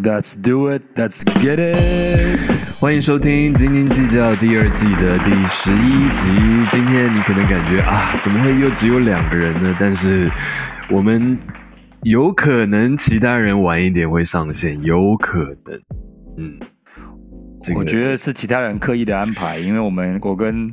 Let's do it. Let's get it. 欢迎收听《斤斤计较》第二季的第十一集。今天你可能感觉啊，怎么会又只有两个人呢？但是我们有可能其他人晚一点会上线，有可能。嗯，这个我觉得是其他人刻意的安排，因为我们我跟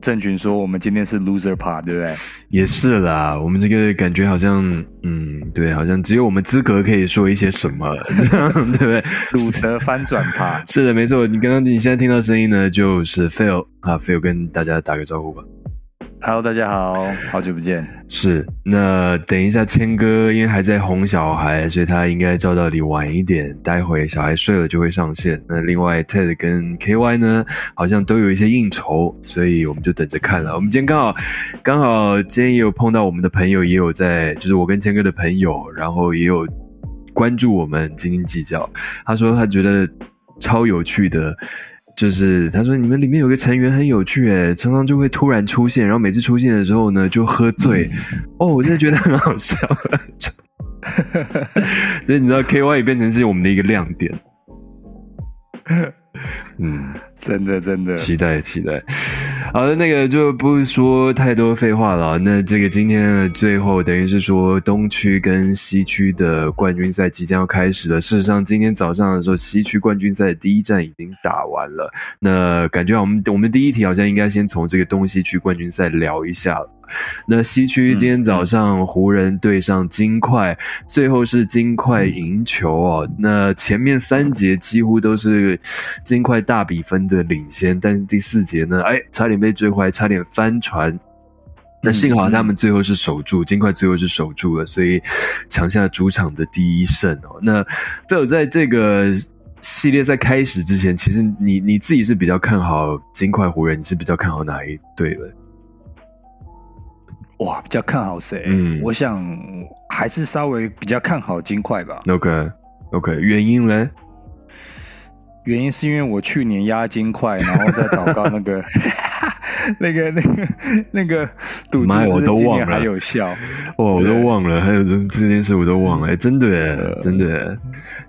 郑群说，我们今天是 loser part，对不对？也是啦。我们这个感觉好像，嗯，对，好像只有我们资格可以说一些什么，对不对？鲁蛇翻转 part。是的，没错。你刚刚你现在听到声音呢，就是 Phil 啊，Phil 跟大家打个招呼吧。Hello，大家好，好久不见。是，那等一下谦哥因为还在哄小孩，所以他应该照道理晚一点，待会小孩睡了就会上线。那另外 Ted 跟 KY 呢，好像都有一些应酬，所以我们就等着看了。我们今天刚好刚好今天也有碰到我们的朋友，也有在就是我跟谦哥的朋友，然后也有关注我们斤斤计较。他说他觉得超有趣的。就是他说你们里面有个成员很有趣诶，常常就会突然出现，然后每次出现的时候呢就喝醉，哦，我真的觉得很好笑，所以你知道 K Y 也变成是我们的一个亮点，嗯，真的真的期待期待。好的，那个就不说太多废话了。那这个今天的最后，等于是说东区跟西区的冠军赛即将要开始了。事实上，今天早上的时候，西区冠军赛第一站已经打完了。那感觉我们我们第一题好像应该先从这个东西区冠军赛聊一下了。那西区今天早上湖人对上金块，最后是金块赢球哦。那前面三节几乎都是金块大比分的领先，但是第四节呢，哎，差点被追回来，差点翻船。那幸好他们最后是守住，金块最后是守住了，所以抢下主场的第一胜哦。那在有在这个系列赛开始之前，其实你你自己是比较看好金块湖人，你是比较看好哪一队的？哇，比较看好谁？嗯我想还是稍微比较看好金块吧。OK OK，原因呢？原因是因为我去年压金块，然后再祷告那个 那个那个那个赌注我都忘了今年还有效。哇，我都忘了，还有这这件事我都忘了，哎，真的耶，真的耶。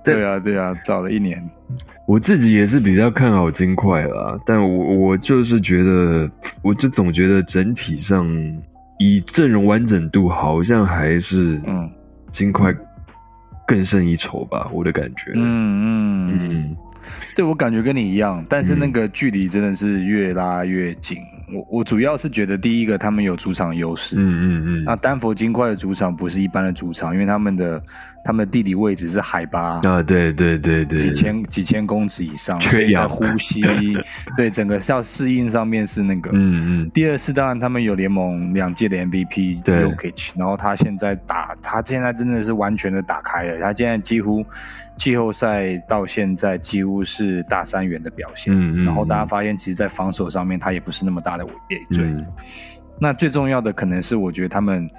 对对啊对啊，早了一年。我自己也是比较看好金块啦，但我我就是觉得，我就总觉得整体上以阵容完整度，好像还是嗯。金块更胜一筹吧，我的感觉。嗯嗯。嗯。对我感觉跟你一样，但是嗯那个距离真的是越拉越近。我我主要是觉得第一个他们有主场优势，嗯嗯嗯。那丹佛金块的主场不是一般的主场，因为他们的他们的地理位置是海拔啊，对对对对，几千几千公尺以上，缺氧呼吸，对整个要适应上面是那个。嗯嗯第二是当然他们有联盟两届的 MVP 对然后他现在打，他现在真的是完全的打开了，他现在几乎季后赛到现在几乎是大三元的表现。嗯嗯，然后大家发现，其实，在防守上面，他也不是那么大的累赘。嗯那最重要的可能是，我觉得他们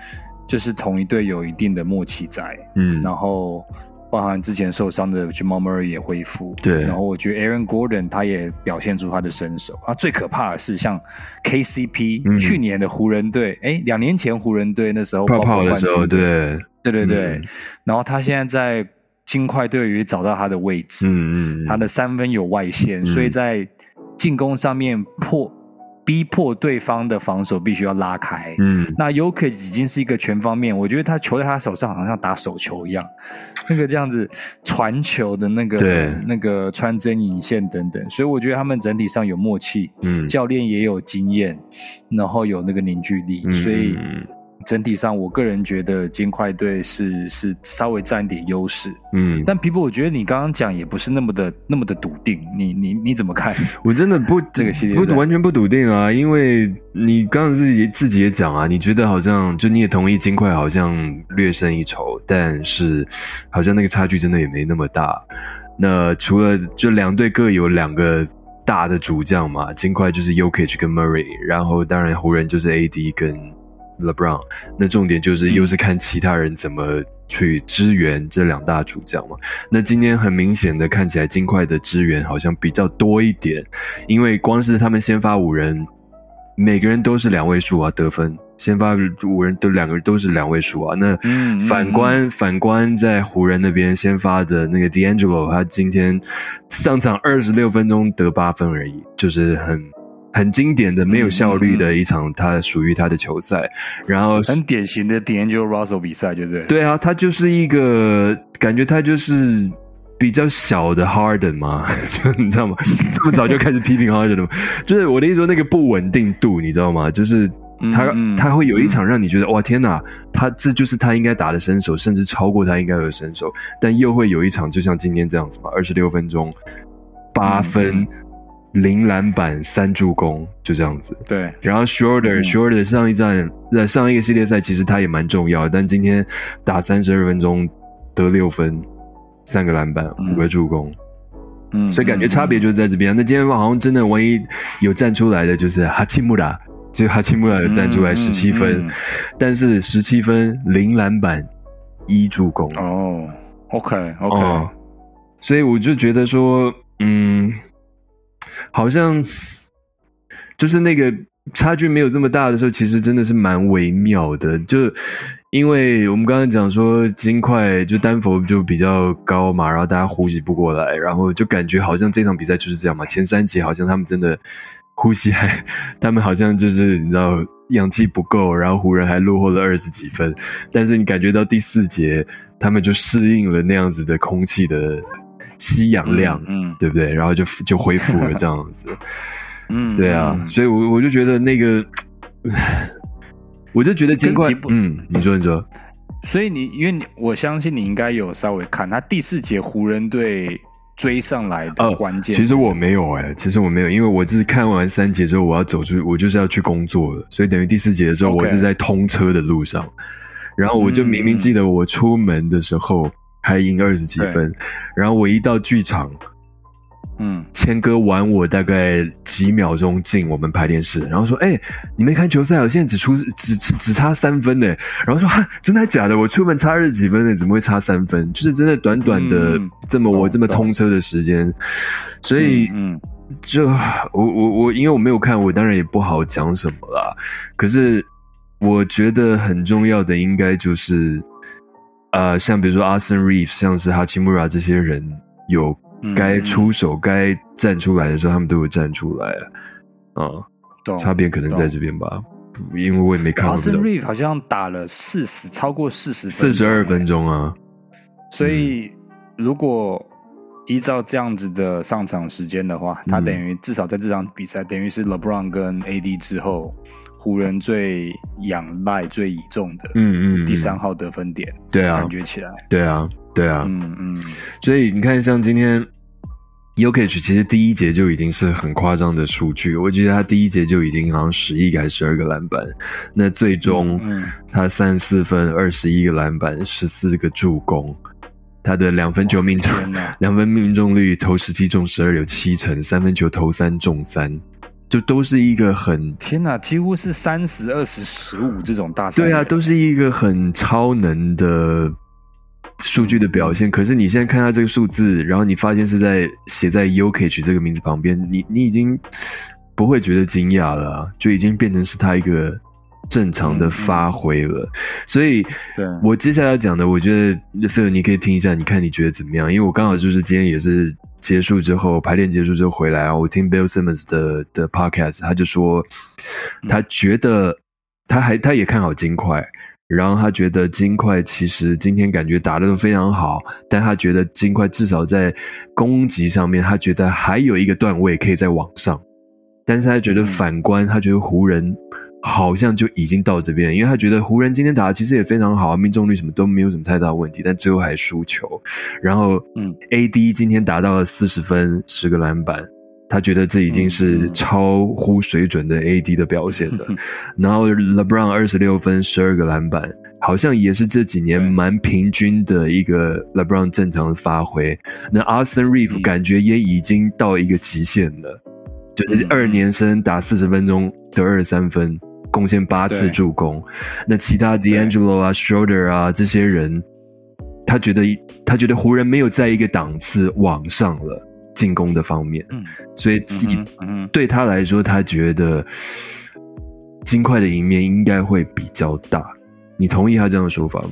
就是同一队有一定的默契在，嗯，然后包含之前受伤的 Jamal Murray 也恢复，对。然后我觉得 Aaron Gordon 他也表现出他的身手。啊，最可怕的是像 KCP、嗯。去年的湖人队，哎，两年前湖人队那时候泡泡的时候，对，对对对，嗯。然后他现在在金块队也找到他的位置，嗯嗯，他的三分有外线，嗯。所以在进攻上面迫逼迫对方的防守必须要拉开。嗯。那 k i 已经是一个全方面，我觉得他球在他手上好像打手球一样，那个这样子传球的那个那个穿针引线等等，所以我觉得他们整体上有默契，嗯，教练也有经验，然后有那个凝聚力，嗯。所以嗯整体上我个人觉得金块队是是稍微占点优势。嗯，但皮布，我觉得你刚刚讲也不是那么的那么的笃定，你你你怎么看？我真的不这个系列不完全不笃定啊，因为你刚刚自己自己也讲啊，你觉得好像就你也同意金块好像略胜一筹，但是好像那个差距真的也没那么大。那除了就两队各有两个大的主将嘛，金块就是 Yokich 跟 Murray，然后当然湖人就是 AD 跟 LeBron。那重点就是嗯又是看其他人怎么去支援这两大主将嘛。那今天很明显的看起来金块的支援好像比较多一点，因为光是他们先发五人每个人都是两位数啊，得分先发五人都两个人都是两位数啊。那嗯嗯反观反观在湖人那边先发的那个 D'Angelo，他今天上场二十六分钟得八分而已，就是很很经典的没有效率的一场他属于他的球赛。然后很典型的 D'Angelo Russell 比赛，对不对？对啊，他就是一个感觉，他就是比较小的 Harden 嘛，就 你知道吗？这么早就开始批评 Harden 了吗？就是我的意思说，那个不稳定度，你知道吗？就是他、他会有一场让你觉得、哇天哪，他这就是他应该打的身手，甚至超过他应该有的身手，但又会有一场就像今天这样子嘛，二十六分钟八分。零篮板三助攻，就这样子。对，然后 Shorter、嗯。Shorter 上一站在上一个系列赛，其实他也蛮重要的，但今天打三十二分钟得六分，三个篮板，嗯。五个助攻，嗯，所以感觉差别就是在这边。那今天好像真的唯一有站出来的就是哈奇穆拉，就哈奇穆拉有站出来嗯十七分，嗯。但是十七分零篮板一助攻。哦，OK OK，、哦，所以我就觉得说，嗯，好像就是那个差距没有这么大的时候，其实真的是蛮微妙的。就因为我们刚刚讲说金块就丹佛就比较高嘛，然后大家呼吸不过来，然后就感觉好像这场比赛就是这样嘛。前三节好像他们真的呼吸还，他们好像就是你知道氧气不够，然后湖人还落后了二十几分，但是你感觉到第四节他们就适应了那样子的空气的吸氧量，嗯对不对？然后就就恢复了这样子。嗯，对啊，嗯。所以我我就觉得那个，我就觉得金块可是你，不嗯，你说你说，所以你因为你我相信你应该有稍微看他第四节湖人队追上来的哦关键、其实我没有哎、其实我没有，因为我只是看完三节之后，我要走出，我就是要去工作了，所以等于第四节的时候，我是在通车的路上，然后我就明明记得我出门的时候还赢二十几分，然后我一到剧场，嗯谦哥晚我大概几秒钟进我们排练室，然后说：“哎、你没看球赛哦，现在只出只只只差三分呢。”然后说：“哈，真的假的？我出门差二十几分呢，怎么会差三分？就是真的短短的嗯这么我这么通车的时间，所以嗯就我我我，因为我没有看，我当然也不好讲什么啦。可是我觉得很重要的应该就是，呃，像比如说阿森 Reef，像是哈奇穆拉这些人有嗯该出手、该站出来的时候，他们都有站出来啊。懂差别可能在这边吧，因为我也没看过 Austin 这 Reeve 好像打了四十，超过四十四十二分钟啊。所以如果依照这样子的上场时间的话，他嗯等于至少在这场比赛，等于是 LeBron 跟 AD 之后，湖人最仰赖、最倚重的嗯嗯，嗯。第三，号得分点，对啊。感，觉起来，对啊，对啊。嗯嗯。所以你看，像今天 Yokich 其实第一节就已经是很夸张的数据，我记得他第一节就已经好像十一个还是十二个篮板，那最终嗯他三十四分、二十一个篮板、十四个助攻，他的两分球命中两分命中率投十七中十二有七成，三分球投三中三，就都是一个很天哪，几乎是三十、二十、十五这种大赛，对啊，都是一个很超能的数据的表现。可是你现在看他这个数字，然后你发现是在写在 Yokich 这个名字旁边，你你已经不会觉得惊讶了啊、就已经变成是他一个正常的发挥了。所以对我接下来要讲的，我觉得菲尔你可以听一下，你看你觉得怎么样？因为我刚好就是今天也是结束之后排练结束之后回来啊，我听 Bill Simmons 的的 podcast，他就说他觉得他还他也看好金块。然后他觉得金块其实今天感觉打的都非常好，但他觉得金块至少在攻击上面，他觉得还有一个段位可以再往上。但是他觉得反观，他觉得湖人好像就已经到这边，因为他觉得湖人今天打的其实也非常好，命中率什么都没有什么太大的问题，但最后还输球。然后，嗯，AD 今天达到了四十分、十个篮板，他觉得这已经是超乎水准的 AD 的表现了。然后 LeBron 二十六分、十二个篮板，好像也是这几年蛮平均的一个 LeBron 正常的发挥。那 Austin Reeve 嗯感觉也已经到一个极限了，就是嗯二年生打四十分钟得二十三分，贡献八次助攻。那其他 D'Angelo 啊、Schroeder 啊这些人，他觉得他觉得湖人没有在一个档次往上了进攻的方面，嗯所以对他来说，他觉得金块的赢面应该会比较大。你同意他这样的说法吗？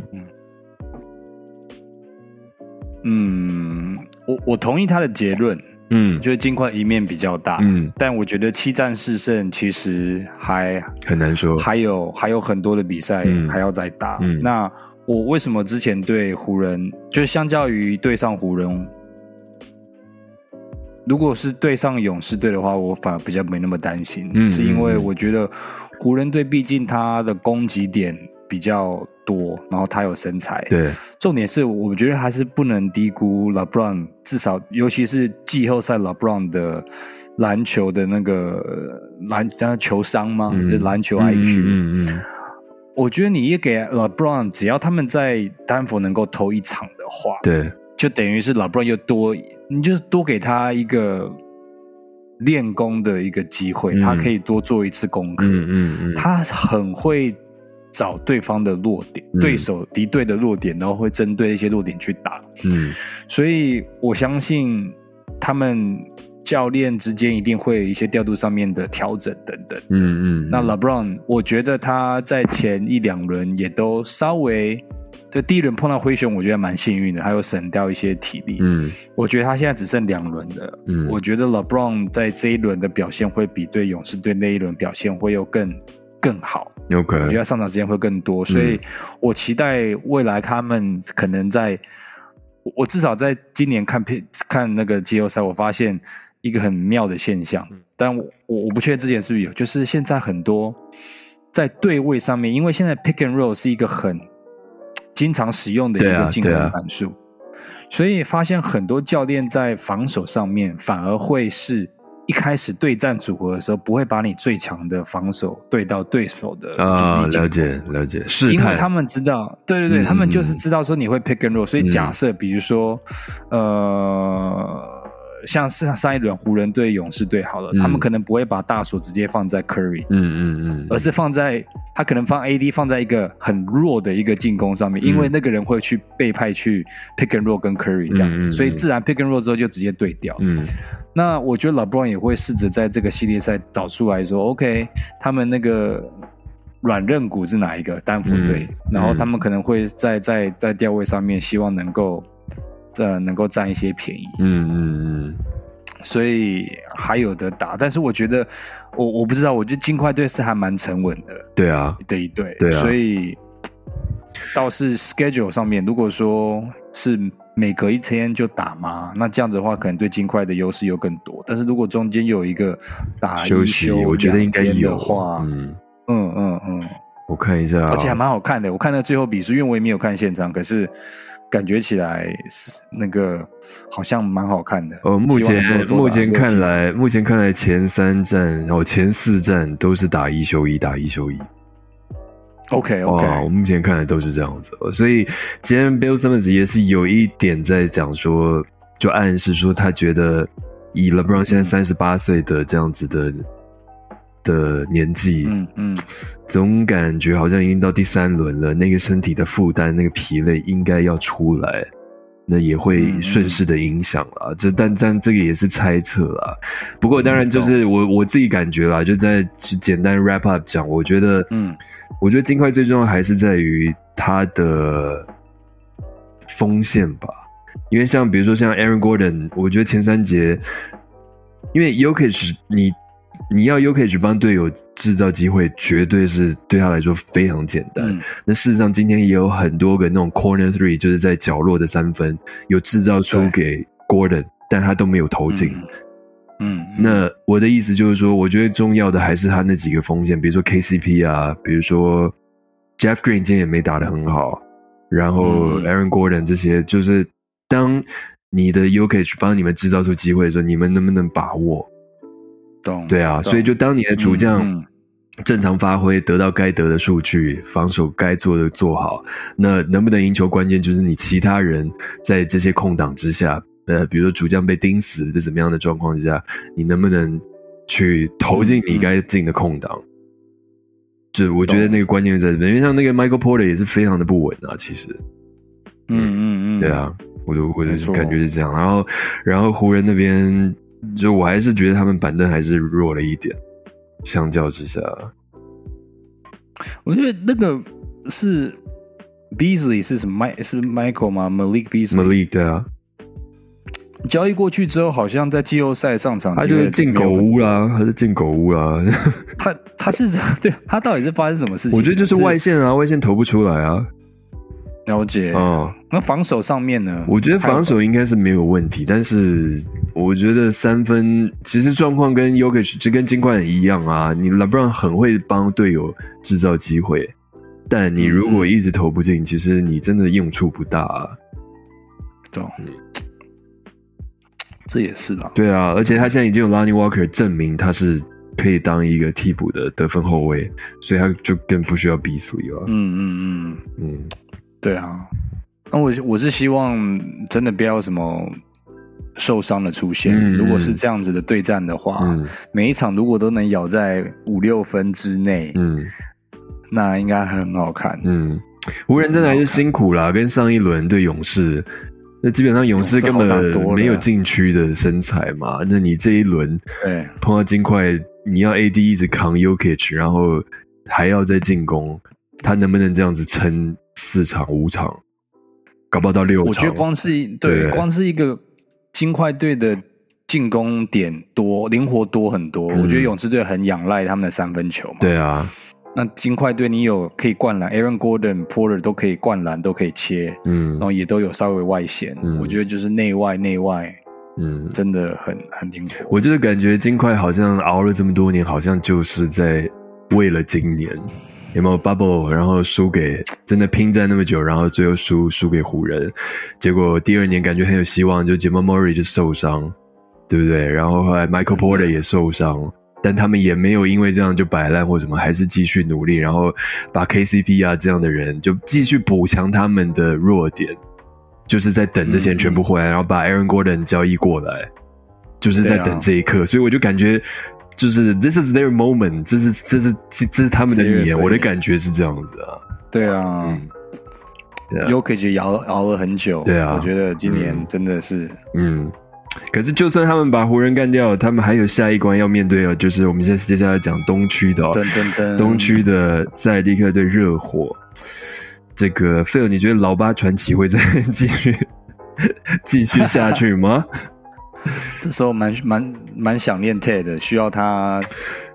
嗯，我我同意他的结论。嗯，就是金块一面比较大。嗯，但我觉得七战四胜其实还很难说，还有还有很多的比赛嗯。还要再打。嗯。那我为什么之前对湖人，就是相较于对上湖人，如果是对上勇士队的话，我反而比较没那么担心，嗯。是因为我觉得湖人队毕竟他的攻击点比较多，然后他有身材。对，重点是，我觉得还是不能低估 LeBron，至少尤其是季后赛 LeBron 的篮球的那个篮叫球商吗？嗯就篮球嗯 IQ。嗯嗯嗯我觉得你也给 LeBron，只要他们在丹佛能够投一场的话，对，就等于是 LeBron 又多，你就是多给他一个练功的一个机会，嗯他可以多做一次功课。嗯嗯嗯，他很会找对方的弱点，嗯对手敌对的弱点，然后会针对一些弱点去打。嗯所以我相信他们教练之间一定会有一些调度上面的调整等等。嗯嗯，那 LeBron，我觉得他在前一两轮也都稍微，就第一轮碰到灰熊，我觉得蛮幸运的，他有省掉一些体力。嗯我觉得他现在只剩两轮了。嗯，我觉得 LeBron 在这一轮的表现会比对勇士队那一轮表现会有更更好。我觉得他上场时间会更多，所以我期待未来他们可能在，我我至少在今年看片看那个季后赛，我发现一个很妙的现象，但我我不确定之前是不是有，就是现在很多在对位上面，因为现在 pick and roll 是一个很经常使用的一个进攻战术，所以发现很多教练在防守上面反而会是。一开始对战组合的时候，不会把你最强的防守对到对手的主啊，力了解了解，是，因为他们知道，对对对，嗯他们就是知道说你会 pick and roll，、所以嗯假设比如说，呃，像是上一轮湖人对勇士队好了，嗯。他们可能不会把大锁直接放在 Curry，、嗯嗯嗯，而是放在他可能放 AD 放在一个很弱的一个进攻上面，嗯。因为那个人会去被派去 pick and roll 跟 Curry 这样子，所以自然 pick and roll 之后就直接对掉。嗯那我觉得 LeBron 也会试着在这个系列赛找出来说，OK，他们那个软韧骨是哪一个丹佛队，嗯然后他们可能会在在在调位上面希望能够呃能够占一些便宜，嗯嗯嗯，所以还有的打。但是我觉得我我不知道，我觉得金块队是还蛮沉稳的对啊，的一队，对啊所以倒是 schedule 上面，如果说是每隔一天就打嘛，那这样子的话，可能对金块的优势又更多。但是如果中间有一个打一休息，我觉得应该有的话，嗯，嗯嗯嗯，我看一下啊，而且还蛮好看的。我看到最后比数，因为我也没有看现场，可是感觉起来是那个好像蛮好看的。哦，目前目前看来，目前看来前三站，然后前四站都是打一休一，打一休一。，OK 哇，我 OK，目前看来都是这样子。哦，所以今天 Bill Simmons 也是有一点在讲说，就暗示说他觉得以 LeBron 现在三十八岁的这样子的的年纪，嗯嗯，总感觉好像已经到第三轮了，那个身体的负担、那个疲累应该要出来，那也会顺势的影响啦。这但但这个也是猜测啦。不过当然就是我我自己感觉啦，就在简单 wrap up 讲，我觉得，嗯，我觉得金块最重要还是在于它的锋线吧。因为像比如说像 Aaron Gordon，我觉得前三节，因为 Yokich 你你要 Yokich 帮队友制造机会，绝对是对他来说非常简单。嗯那事实上今天也有很多个那种 corner three，就是在角落的三分有制造出给 Gordon，但他都没有投进。嗯，嗯，那我的意思就是说，我觉得重要的还是他那几个锋线，比如说 KCP 啊，比如说 Jeff Green 今天也没打得很好，然后嗯 Aaron Gordon 这些，就是当你的 Yokich 帮你们制造出机会的时候，你们能不能把握？懂，对啊，所以就当你的主将嗯嗯。正常发挥，得到该得的数据，防守该做的做好，那能不能赢球，关键就是你其他人在这些空档之下，呃，比如说主将被盯死是怎么样的状况之下，你能不能去投进你该进的空档？就我觉得那个关键在这边，因为像那个 Michael Porter 也是非常的不稳啊，其实，嗯嗯嗯，对，啊，我的我的感觉是这样。然后，然后湖人那边，就我还是觉得他们板凳还是弱了一点，相较之下，我觉得那个是 Beasley 是什么？麦是 Michael 吗？Malik Beasley。对啊，交易过去之后，好像在季后赛上场，他就是进狗屋啦，他是进狗屋啦？他他是对他到底是发生什么事情？我觉得就是外线啊，外线投不出来啊。了解哦，那防守上面呢？我觉得防守应该是没有问题，但是我觉得三分其实状况跟 Yoga 就跟金块一样啊。你 LeBron 很会帮队友制造机会，但你如果一直投不进，其实你真的用处不大。啊。对，这也是啦。对啊，而且他现在已经有 Lonnie Walker 证明他是可以当一个替补的得分后卫，所以他就更不需要 Beasley 了。嗯嗯嗯嗯。对啊，那我我是希望真的不要什么受伤的出现。如果是这样子的对战的话，每一场如果都能咬在五六分之内，嗯，那应该很好看。嗯，湖人真的还是辛苦啦，跟上一轮对勇士，那基本上勇士根本没有禁区的身材嘛。那你这一轮对碰到金块，你要 AD 一直扛 Ukage，然后还要再进攻，他能不能这样子撑？四场五场，搞不好到六场。我觉得光是对光是一个金块队的进攻点多，灵活多很多。我觉得勇士队很仰赖他们的三分球嘛。对啊，那金块队你有可以灌篮，Aaron Gordon、Porter 都可以灌篮，都可以切，嗯，然后也都有稍微外线。我觉得就是内外内外，嗯，真的很很灵活。我就是感觉金块好像熬了这么多年，好像就是在为了今年。有没有 bubble？然后输给真的拼战那么久，然后最后输输给湖人，结果第二年感觉很有希望，就 Jamal Murray 就受伤，对不对？然后后来 Michael Porter 也受伤，但他们也没有因为这样就摆烂或什么，还是继续努力，然后把 KCP 啊这样的人就继续补强他们的弱点，就是在等这些人全部回来，然后把 Aaron Gordon 交易过来，就是在等这一刻，所以我就感觉。就是 this is their moment，这是这是这是他们的年，我的感觉是这样子啊。对啊，U K 就熬熬了很久。对啊，我觉得今年真的是，嗯。可是就算他们把湖人干掉，他们还有下一关要面对哦，就是我们现在接下来讲东区的，东区的赛利克对热火。这个 Phil，你觉得老八传奇会再 继续继续下去吗？这时候蛮蛮蛮想念 Ted，需要他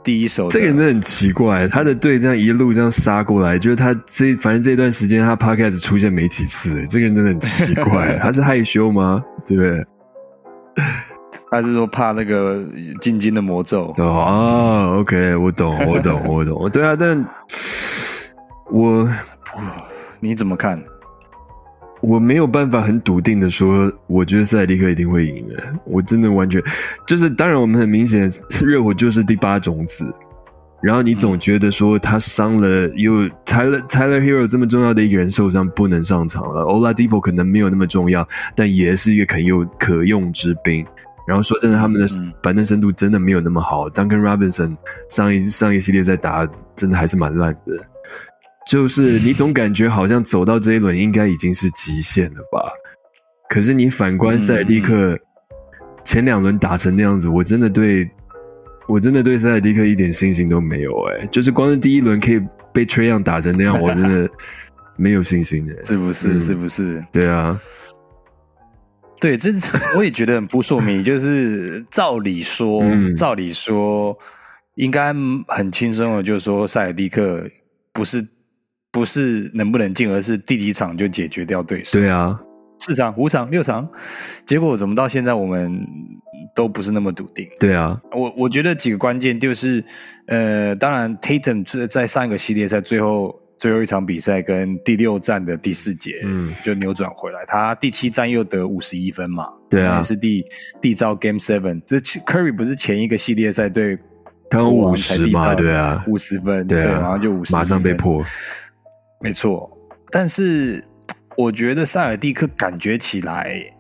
第一手。这个人真的很奇怪，他的队这样一路这样杀过来，就是他这反正这段时间他 Podcast 出现没几次，这个人真的很奇怪，他是害羞吗？对不对？他是说怕那个进京的魔咒？哦，OK，我懂，我懂，我懂。对啊，但我 你怎么看？我没有办法很笃定的说，我觉得塞尔蒂克一定会赢的。我真的完全就是，当然我们很明显，热火就是第八种子。然后你总觉得说他伤了，又 Tyler Tyler Hero 这么重要的一个人受伤不能上场了，Oladipo 可能没有那么重要，但也是一个可用可用之兵。然后说真的，他们的板凳深度真的没有那么好。Duncan Robinson 上一上一系列在打，真的还是蛮烂的。就是你总感觉好像走到这一轮应该已经是极限了吧？可是你反观塞尔蒂克前两轮打成那样子，我真的对我真的对塞尔蒂克一点信心都没有哎！就是光是第一轮可以被 Trey 样打成那样，我真的没有信心哎！是不是？是不是？对啊，对，这我也觉得很不说明。就是照理说，照理说应该很轻松的，就是说塞尔蒂克不是。不是能不能进，而是第几场就解决掉对手。对啊，四场、五场、六场，结果怎么到现在我们都不是那么笃定？对啊，我我觉得几个关键就是，呃，当然 Tatum 在上一个系列赛最后最后一场比赛跟第六战的第四节，嗯，就扭转回来，他第七站又得五十一分嘛，对啊，也是第第招 Game Seven，这 Curry 不是前一个系列赛对他五十嘛，对啊，五十分，对，然后就五十，马上被破。没错，但是我觉得塞尔蒂克感觉起来，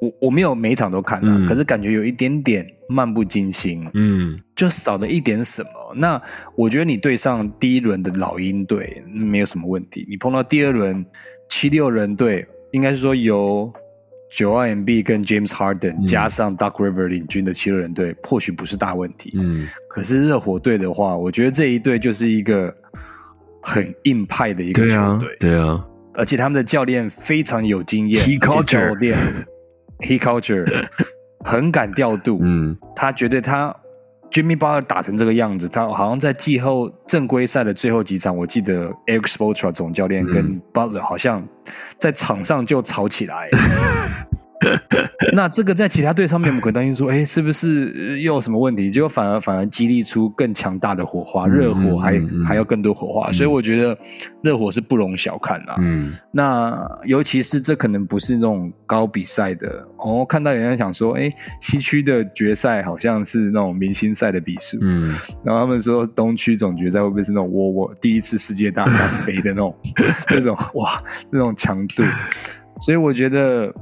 我我没有每一场都看了，可是感觉有一点点漫不经心，嗯，就少了一点什么。那我觉得你对上第一轮的老鹰队没有什么问题，你碰到第二轮七六人队，应该是说由九二 M B 跟 James Harden 加上 Duck River 领军的七六人队，或许不是大问题，嗯，可是热火队的话，我觉得这一队就是一个。很硬派的一个球队，对啊，而且他们的教练非常有经验，教练 he culture 很敢调度，嗯，他觉得他 Jimmy Butler 打成这个样子，他好像在季后正规赛的最后几场，我记得 Eric Spoelstra 总教练跟 Butler 好像在场上就吵起来。那这个在其他队上面，我们可能担心说，哎，是不是又有什么问题？结果反而反而激励出更强大的火花，热火还还要更多火花，所以我觉得热火是不容小看啊。嗯，那尤其是这可能不是那种高比赛的，哦，看到有人想说，哎，西区的决赛好像是那种明星赛的比数，嗯，然后他们说东区总决赛会不会是那种我我第一次世界大战杯的那种 那种哇那种强度？所以我觉得。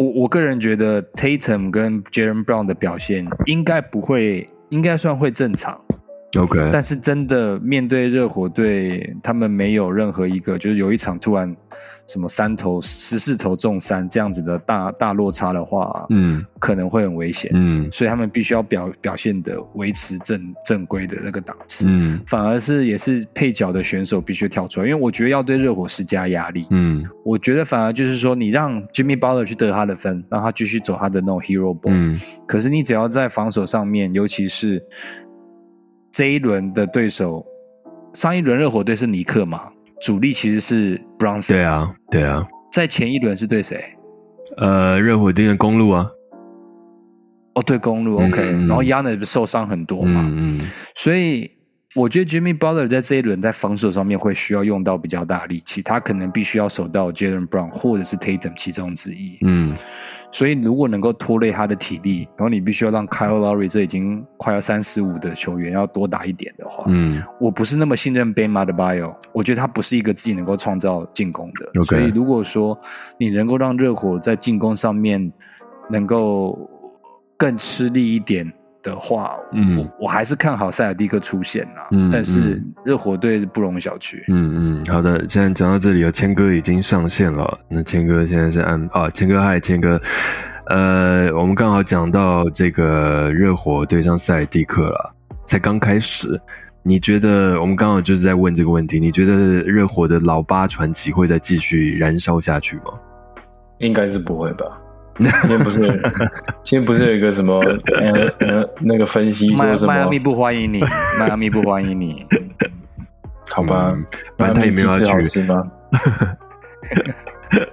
我我个人觉得 Tatum 跟 Jaren Brown 的表现应该不会，应该算会正常。OK，但是真的面对热火队，他们没有任何一个，就是有一场突然什么三投十四投中三这样子的大大落差的话，嗯，可能会很危险，嗯，所以他们必须要表表现的维持正正规的那个档次，嗯，反而是也是配角的选手必须跳出来，因为我觉得要对热火施加压力，嗯，我觉得反而就是说你让 Jimmy Butler 去得他的分，让他继续走他的那种 hero ball，嗯，可是你只要在防守上面，尤其是这一轮的对手，上一轮热火队是尼克嘛，主力其实是 Brown。对啊，对啊。在前一轮是对谁？呃，热火队的公路啊。哦，对，公路 OK。然后 Yana 受伤很多嘛，嗯嗯。所以我觉得 Jimmy Butler 在这一轮在防守上面会需要用到比较大力气，他可能必须要守到 Jalen Brown 或者是 Tatum 其中之一。嗯。所以，如果能够拖累他的体力，然后你必须要让 Kyle Lowry 这已经快要三十五的球员要多打一点的话，嗯，我不是那么信任 Ben m a d b i o 我觉得他不是一个自己能够创造进攻的。所以，如果说你能够让热火在进攻上面能够更吃力一点。的话，嗯，我还是看好塞尔蒂克出现呐，嗯，但是热火队不容小觑，嗯嗯，好的，现在讲到这里了，谦哥已经上线了，那谦哥现在是按啊，谦哥嗨，谦哥，呃，我们刚好讲到这个热火对上塞尔蒂克了，才刚开始，你觉得我们刚好就是在问这个问题，你觉得热火的老八传奇会再继续燃烧下去吗？应该是不会吧。今天不是，今天不是有一个什么呃呃那个分析说什么？迈阿密不欢迎你，迈阿密不欢迎你。好吧，反正他也没有去吃吗？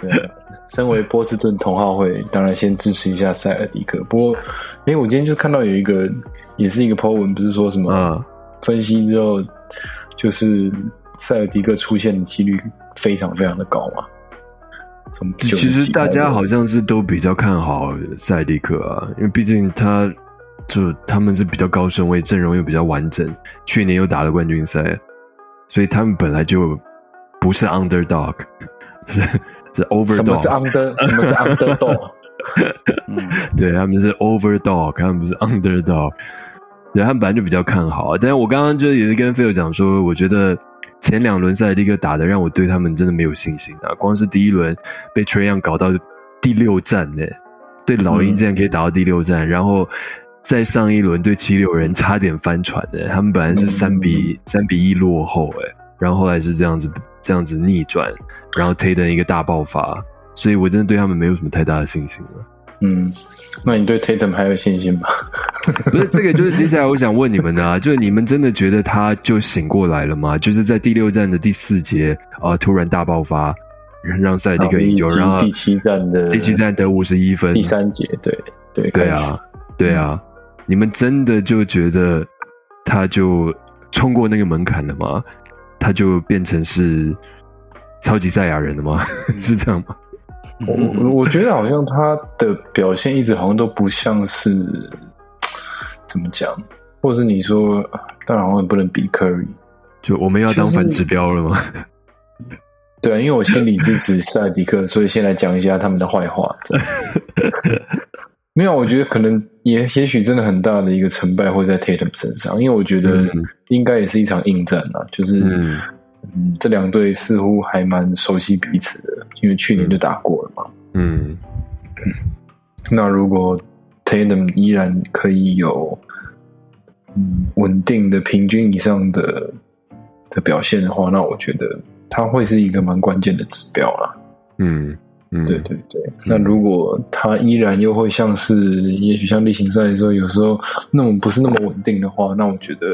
对，身为波士顿同好会，当然先支持一下塞尔迪克。不过，哎，我今天就看到有一个，也是一个 po 文，不是说什么分析之后，就是塞尔迪克出现的几率非常非常的高嘛。其实大家好像是都比较看好赛迪克啊，因为毕竟他就他们是比较高顺位，阵容又比较完整，去年又打了冠军赛，所以他们本来就不是 underdog，是是 overdog。什么是 under？什么是 underdog？嗯，对他们是 overdog，他们不是 underdog。对他们本来就比较看好啊，但是我刚刚就也是跟 Phil 讲说，我觉得。前两轮赛立刻打的让我对他们真的没有信心啊！光是第一轮被 Young 搞到第六战呢，对老鹰竟然可以打到第六战，然后再上一轮对七六人差点翻船的，他们本来是三比三比一落后哎，然后后来是这样子这样子逆转，然后 Tatum 一个大爆发，所以我真的对他们没有什么太大的信心了。嗯。那你对 Tatum 还有信心吗？不是，这个就是接下来我想问你们的啊，就是你们真的觉得他就醒过来了吗？就是在第六站的第四节啊，突然大爆发，让赛迪克赢球，然后第七站的第七站得五十一分，第三节，对对对啊，对啊，你们真的就觉得他就冲过那个门槛了吗？他就变成是超级赛亚人了吗？是这样吗？我我觉得好像他的表现一直好像都不像是怎么讲，或者是你说，当然好像不能比 Curry，就我们要当反指标了吗？对啊，因为我心里支持塞迪克，所以先来讲一下他们的坏话。没有，我觉得可能也也许真的很大的一个成败会在 Tatum 身上，因为我觉得应该也是一场硬战啊，就是。嗯，这两队似乎还蛮熟悉彼此的，因为去年就打过了嘛。嗯，那如果 Tatum 依然可以有嗯稳定的平均以上的的表现的话，那我觉得他会是一个蛮关键的指标啦。嗯嗯，对对对。那如果他依然又会像是，也许像例行赛的时候，有时候那种不是那么稳定的话，那我觉得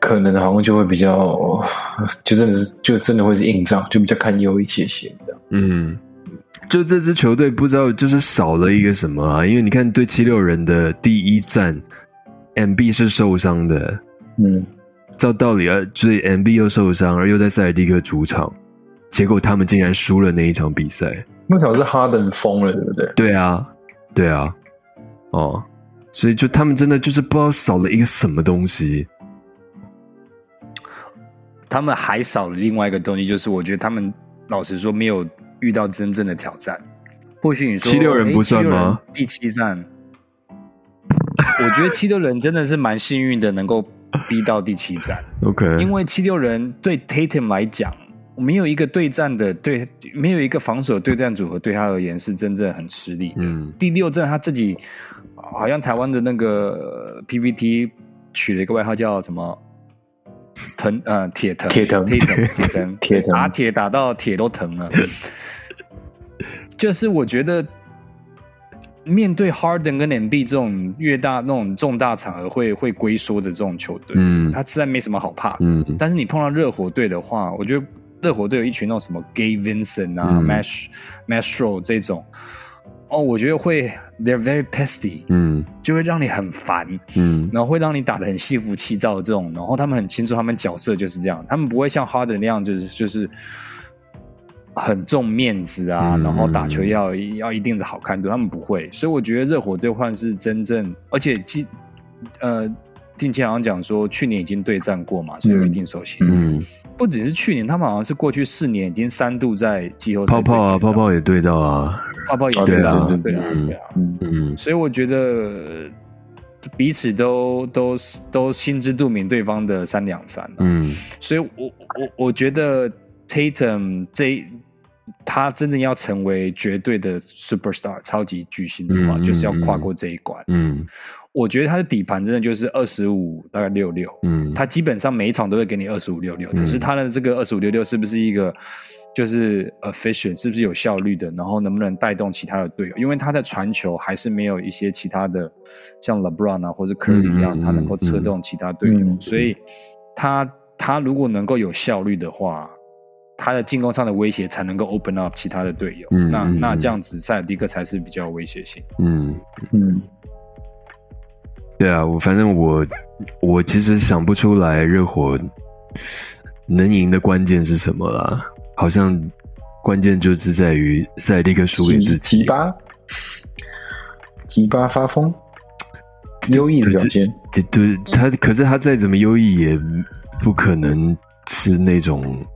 可能好像就会比较，就真的是就真的会是硬仗，就比较堪忧一些些这样。嗯，就这支球队不知道就是少了一个什么啊？因为你看对七六人的第一战，M B 是受伤的，嗯。照道理啊，所以 M B 又受伤，而又在塞尔蒂克主场，结果他们竟然输了那一场比赛。那场是哈登疯了，对不对？对啊，对啊，哦，所以就他们真的就是不知道少了一个什么东西。他们还少了另外一个东西，就是我觉得他们老实说没有遇到真正的挑战。或许你说七六人不算吗？第七战，我觉得七六人真的是蛮幸运的，能够。逼到第七战，OK，因为七六人对 Tatum 来讲，没有一个对战的对，没有一个防守对战组合对他而言是真正很吃力的。嗯，第六战他自己好像台湾的那个 PPT 取了一个外号叫什么藤呃铁疼铁疼铁疼 铁疼打铁打到铁都疼了，就是我觉得。面对 Harden 跟 n b 这种越大那种重大场合会会龟缩的这种球队，嗯，他实在没什么好怕。嗯，但是你碰到热火队的话，我觉得热火队有一群那种什么 Gay Vincent 啊、Mash Mashrow 这种，哦，我觉得会 They're very pesty，嗯，就会让你很烦，嗯，然后会让你打的很心浮气躁这种，然后他们很清楚他们角色就是这样，他们不会像 Harden 那样就是就是。很重面子啊，然后打球要要一定的好看度，他们不会，所以我觉得热火队换是真正，而且基呃，定期好像讲说去年已经对战过嘛，所以有一定熟悉。嗯，不只是去年，他们好像是过去四年已经三度在季后赛泡泡啊，泡泡也对到啊，泡泡也对啊，对啊，对啊，嗯嗯，所以我觉得彼此都都都心知肚明对方的三两三，嗯，所以我我我觉得。Tatum 这他真的要成为绝对的 superstar 超级巨星的话，就是要跨过这一关。嗯，我觉得他的底盘真的就是二十五大概六六。嗯，他基本上每一场都会给你二十五六六，可是他的这个二十五六六是不是一个就是 efficient 是不是有效率的？然后能不能带动其他的队友？因为他的传球还是没有一些其他的像 LeBron 啊或者 Curry 一样，他能够策动其他队友。所以他他如果能够有效率的话。他的进攻上的威胁才能够 open up 其他的队友，那那这样子塞尔蒂克才是比较有威胁性。嗯嗯，对啊，我反正我我其实想不出来热火能赢的关键是什么啦，好像关键就是在于塞尔蒂克输给自己。吉巴，吉巴发疯，优异的表现。对对，他可是他再怎么优异，也不可能是那种。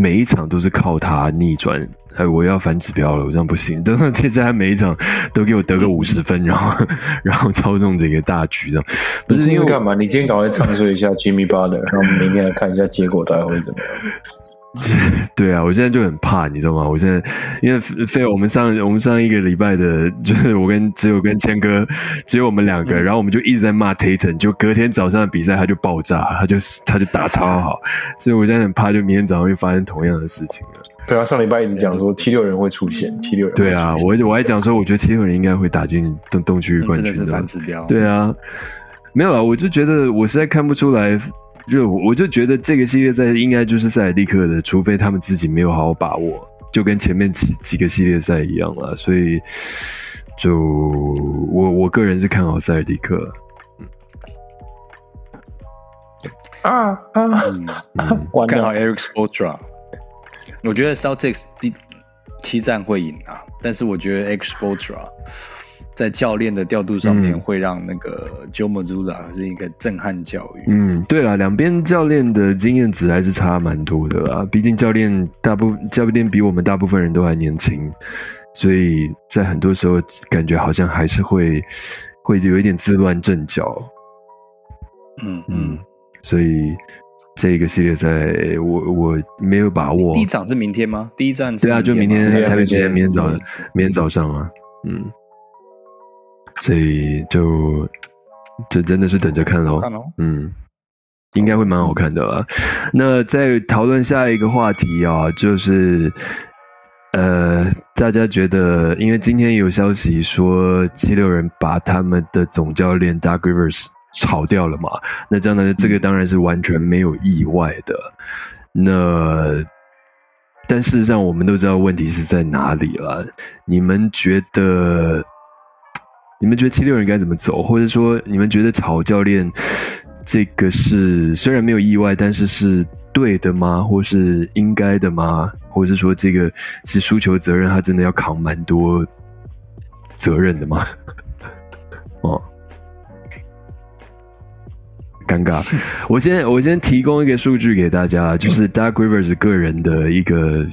每一场都是靠他逆转，哎，我要反指标了，我这样不行。等等，接下来每一场都给我得个五十分，然后然后操纵这个大局，这样 不是因为干嘛？你今天赶快唱说一下 Jimmy Butler，然后我们明天来看一下结果大概会怎么样。对啊，我现在就很怕，你知道吗？我现在因为费我们上我们上一个礼拜的，就是我跟只有跟谦哥，只有我们两个，然后我们就一直在骂 Tatum，就隔天早上的比赛他就爆炸，他就他就打超好，所以我现在很怕，就明天早上会发生同样的事情了。对啊，上礼拜一直讲说七六人会出现，七六人对啊，我我还讲说，我觉得七六人应该会打进东东区冠军的，指标。对啊，没有啊，我就觉得我实在看不出来。就我就觉得这个系列赛应该就是塞尔蒂克的，除非他们自己没有好好把握，就跟前面几几个系列赛一样了。所以，就我我个人是看好塞尔蒂克。啊啊！看好 Eric Spoelstra。我觉得 Celtics 第七战会赢啊，但是我觉得 Eric Spoelstra。在教练的调度上面，会让那个 Joe Mazzulla 是一个震撼教育。嗯，对了，两边教练的经验值还是差蛮多的啦。毕竟教练大部教练比我们大部分人都还年轻，所以在很多时候感觉好像还是会会有一点自乱阵脚。嗯嗯，所以这个系列赛我我没有把握。第一场是明天吗？第一站对啊，就明天台北时间明天早明天早上啊，嗯。所以就，就真的是等着看喽。看喽，嗯。应该会蛮好看的啦。那再讨论下一个话题啊，就是呃，大家觉得，因为今天有消息说七六人把他们的总教练 Doug Rivers 炒掉了嘛？那这样呢，这个当然是完全没有意外的。那但事实上，我们都知道问题是在哪里了。你们觉得？你们觉得七六人该怎么走？或者说，你们觉得炒教练这个是虽然没有意外，但是是对的吗？或是应该的吗？或者是说，这个是输球责任，他真的要扛蛮多责任的吗？哦，尴尬。我先我先提供一个数据给大家，就是 Doug Rivers 个人的一个。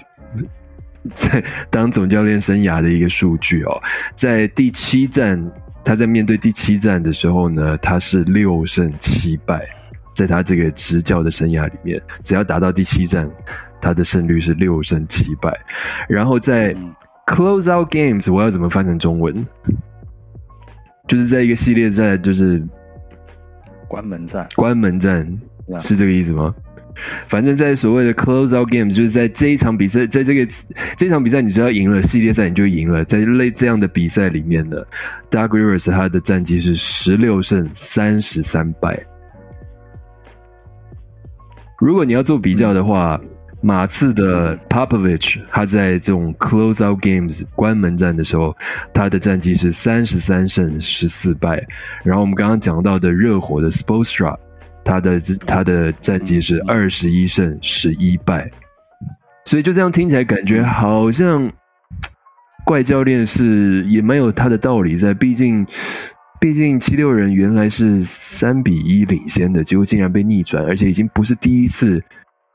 在当总教练生涯的一个数据哦，在第七站，他在面对第七站的时候呢，他是六胜七败，在他这个执教的生涯里面，只要达到第七站，他的胜率是六胜七败。然后在 close out games，我要怎么翻成中文？就是在一个系列赛，就是关门战，关门战是这个意思吗？反正，在所谓的 close out games，就是在这一场比赛，在这个这场比赛，你只要赢了系列赛，你就赢了。在类这样的比赛里面的 Doug Rivers，他的战绩是十六胜三十三败。如果你要做比较的话，马刺的 Popovich，他在这种 close out games 关门战的时候，他的战绩是三十三胜十四败。然后我们刚刚讲到的热火的 Spostra。他的他的战绩是二十一胜十一败，所以就这样听起来感觉好像怪教练是也蛮有他的道理在。毕竟毕竟七六人原来是三比一领先的，结果竟然被逆转，而且已经不是第一次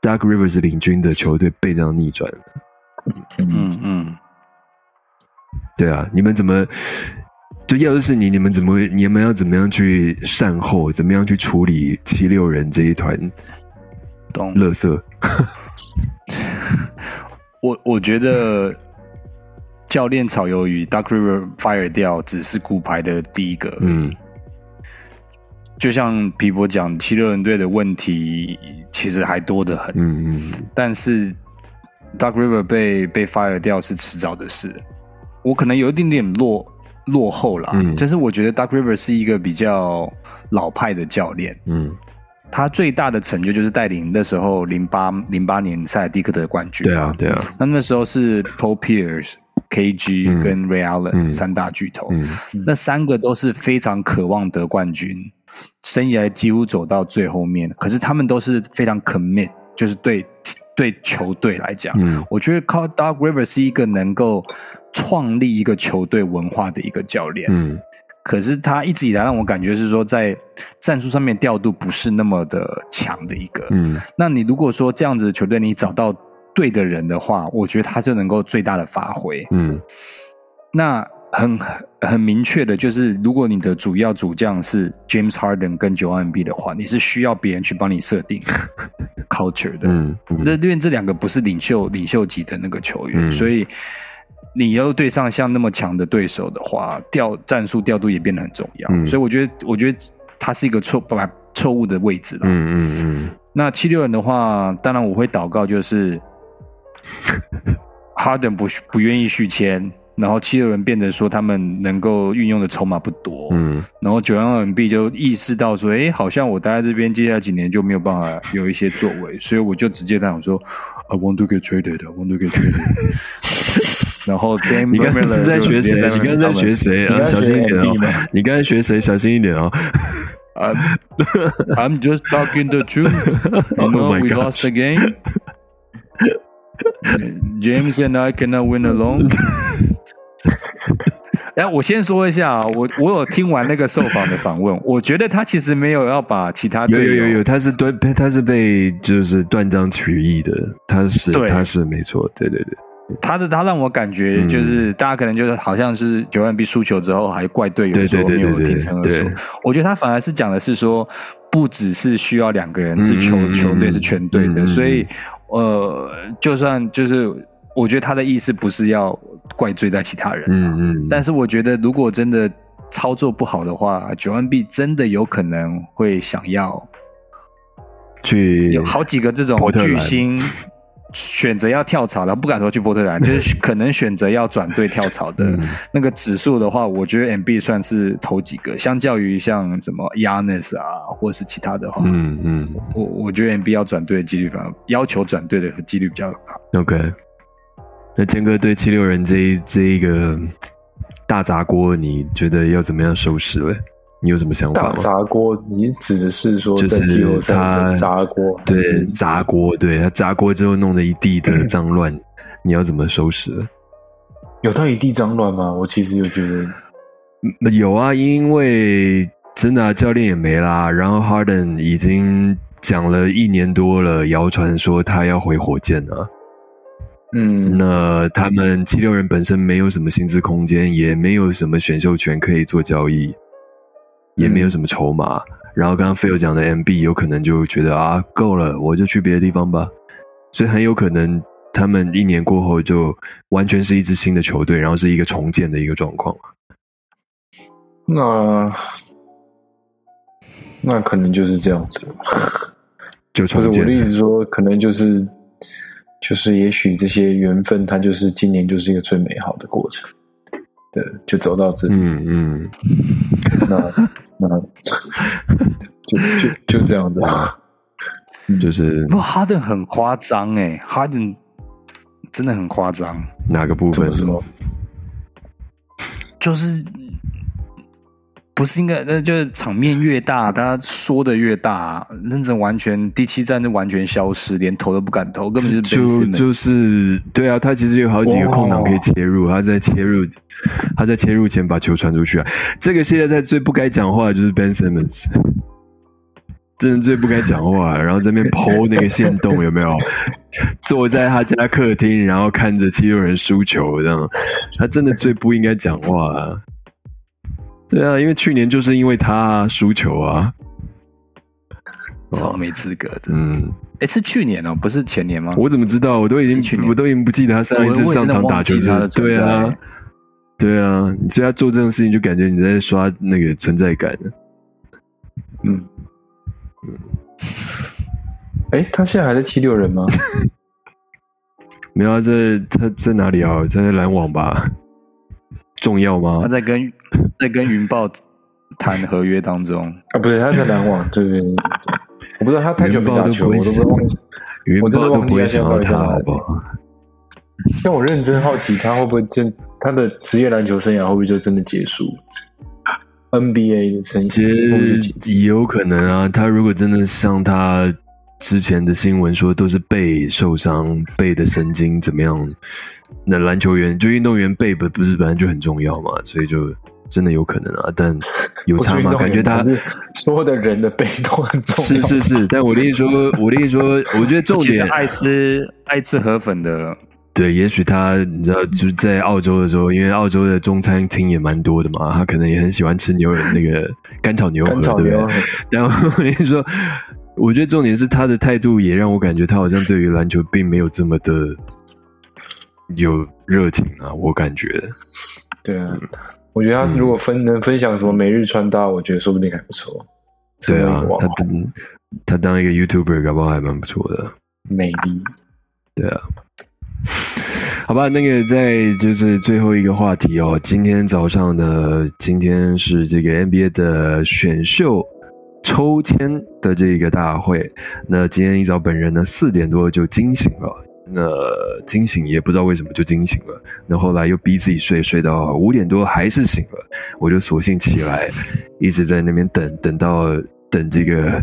Dark Rivers 领军的球队被这样逆转了。嗯嗯，对啊，你们怎么？就要的是你，你们怎么？你们要怎么样去善后？怎么样去处理七六人这一团？懂？乐色。我我觉得教练炒鱿鱼，Duck River fire 掉，只是骨牌的第一个。嗯。就像皮博讲，七六人队的问题其实还多得很。嗯嗯。但是 Duck River 被被 fire 掉是迟早的事。我可能有一点点落。落后了，嗯，就是我觉得 Duck River 是一个比较老派的教练，嗯，他最大的成就就是带领那时候零八零八年赛迪克的冠军，对啊，对啊，那那时候是 Paul Pierce、KG 跟 Ray Allen 三大巨头，那三个都是非常渴望得冠军，生涯几乎走到最后面，可是他们都是非常 commit，就是对。对球队来讲，我觉得 Call Doug River 是一个能够创立一个球队文化的一个教练。嗯，可是他一直以来让我感觉是说，在战术上面调度不是那么的强的一个。嗯，那你如果说这样子的球队，你找到对的人的话，我觉得他就能够最大的发挥。嗯，那。很很明确的，就是如果你的主要主将是 James Harden 跟九 M B 的话，你是需要别人去帮你设定 culture 的。嗯，那因为这两个不是领袖领袖级的那个球员，所以你要对上像那么强的对手的话，调战术调度也变得很重要。所以我觉得，我觉得他是一个错把错误的位置了。嗯嗯嗯。那七六人的话，当然我会祷告，就是 Harden 不不愿意续签。然后七六人变得说他们能够运用的筹码不多，嗯，然后九幺 M B 就意识到说，哎，好像我待在这边接下来几年就没有办法有一些作为，所以我就直接这样说，I want to get traded, I want to get traded。然后你刚才是在学谁？你刚才在学谁？啊，小心一点哦！你刚才学谁？小心一点哦！I'm I'm just talking the truth. You know we lost the game. James and I cannot win alone. 哎，我先说一下啊，我我有听完那个受访的访问，我觉得他其实没有要把其他有有有有，他是断他是被就是断章取义的，他是他是没错，对对对，他的他让我感觉就是大家可能就是好像是九万 B 输球之后还怪队友说没有挺身而出，我觉得他反而是讲的是说不只是需要两个人是球球队是全队的，所以呃就算就是。我觉得他的意思不是要怪罪在其他人，嗯嗯，但是我觉得如果真的操作不好的话，九万币真的有可能会想要去有好几个这种巨星选择要跳槽的，不敢说去波特兰，就是可能选择要转队跳槽的那个指数的话，我觉得 M B 算是头几个，相较于像什么 Yanis 啊，或是其他的话，嗯嗯，我我觉得 M B 要转队的几率反而要求转队的几率比较大。OK，那坚哥对七六人这一这一个大砸锅，你觉得要怎么样收拾嘞？你有什么想法吗？砸锅，你指的是说就是他砸锅，对砸锅，对他砸锅之后弄得一地的脏乱，你要怎么收拾？有到一地脏乱吗？我其实有觉得有啊，因为真的啊教练也没啦，然后 Harden 已经讲了一年多了，谣传说他要回火箭了。嗯，那他们七六人本身没有什么薪资空间，也没有什么选秀权可以做交易。也没有什么筹码，然后刚刚 Phil 讲的 MB 有可能就觉得啊够了，我就去别的地方吧，所以很有可能他们一年过后就完全是一支新的球队，然后是一个重建的一个状况。那那可能就是这样子，就不是我的意思说，可能就是就是也许这些缘分，它就是今年就是一个最美好的过程。对，就走到这里。嗯嗯，那 那就就就这样子啊，就是不，哈登很夸张哎，哈登真的很夸张。哪个部分？什么？就是。不是应该，那就是场面越大，他说的越大，认真完全第七站就完全消失，连投都不敢投，根本就就就是对啊，他其实有好几个空档可以切入，他在切入，他在切入前把球传出去啊。这个现在在最不该讲话的就是 Ben Simmons，真的最不该讲话，然后在那边剖那个线洞有没有？坐在他家客厅，然后看着七六人输球这样，他真的最不应该讲话啊。对啊，因为去年就是因为他输球啊，超没资格的。嗯，哎，是去年哦，不是前年吗？我怎么知道？我都已经去年，我都已经不记得他上一次上场打球是。对啊，对啊，所以他做这种事情就感觉你在刷那个存在感。嗯嗯，哎，他现在还在七六人吗？没有啊，在他在哪里啊？在篮网吧。重要吗？他在跟 在跟云豹谈合约当中啊，不对，他在篮网这边，我不知道他太久没打球，我都不忘记，云豹都不会想到他，好不好？但我认真好奇，他会不会真他的职业篮球生涯会不会就真的结束？NBA 的生涯有可能啊，他如果真的像他。之前的新闻说都是背受伤，背的神经怎么样？那篮球员就运动员背本不是本来就很重要嘛，所以就真的有可能啊。但 有差吗？感觉他是所有的人的背都很重要。是是是，但我的意思说，我的意思说，我觉得重点爱吃爱吃河粉的。对，也许他你知道，就是在澳洲的时候，因为澳洲的中餐厅也蛮多的嘛，他可能也很喜欢吃牛肉那个 干炒牛河，对不对？然后我跟你说。我觉得重点是他的态度，也让我感觉他好像对于篮球并没有这么的有热情啊。我感觉，对啊，我觉得他如果分能分享什么每日穿搭，我觉得说不定还不错。对啊，他他当一个 YouTuber，搞不好还蛮不错的。美丽，对啊。好吧，那个在就是最后一个话题哦。今天早上的今天是这个 NBA 的选秀。抽签的这个大会，那今天一早本人呢四点多就惊醒了，那惊醒也不知道为什么就惊醒了，那后来又逼自己睡，睡到五点多还是醒了，我就索性起来，一直在那边等，等到等这个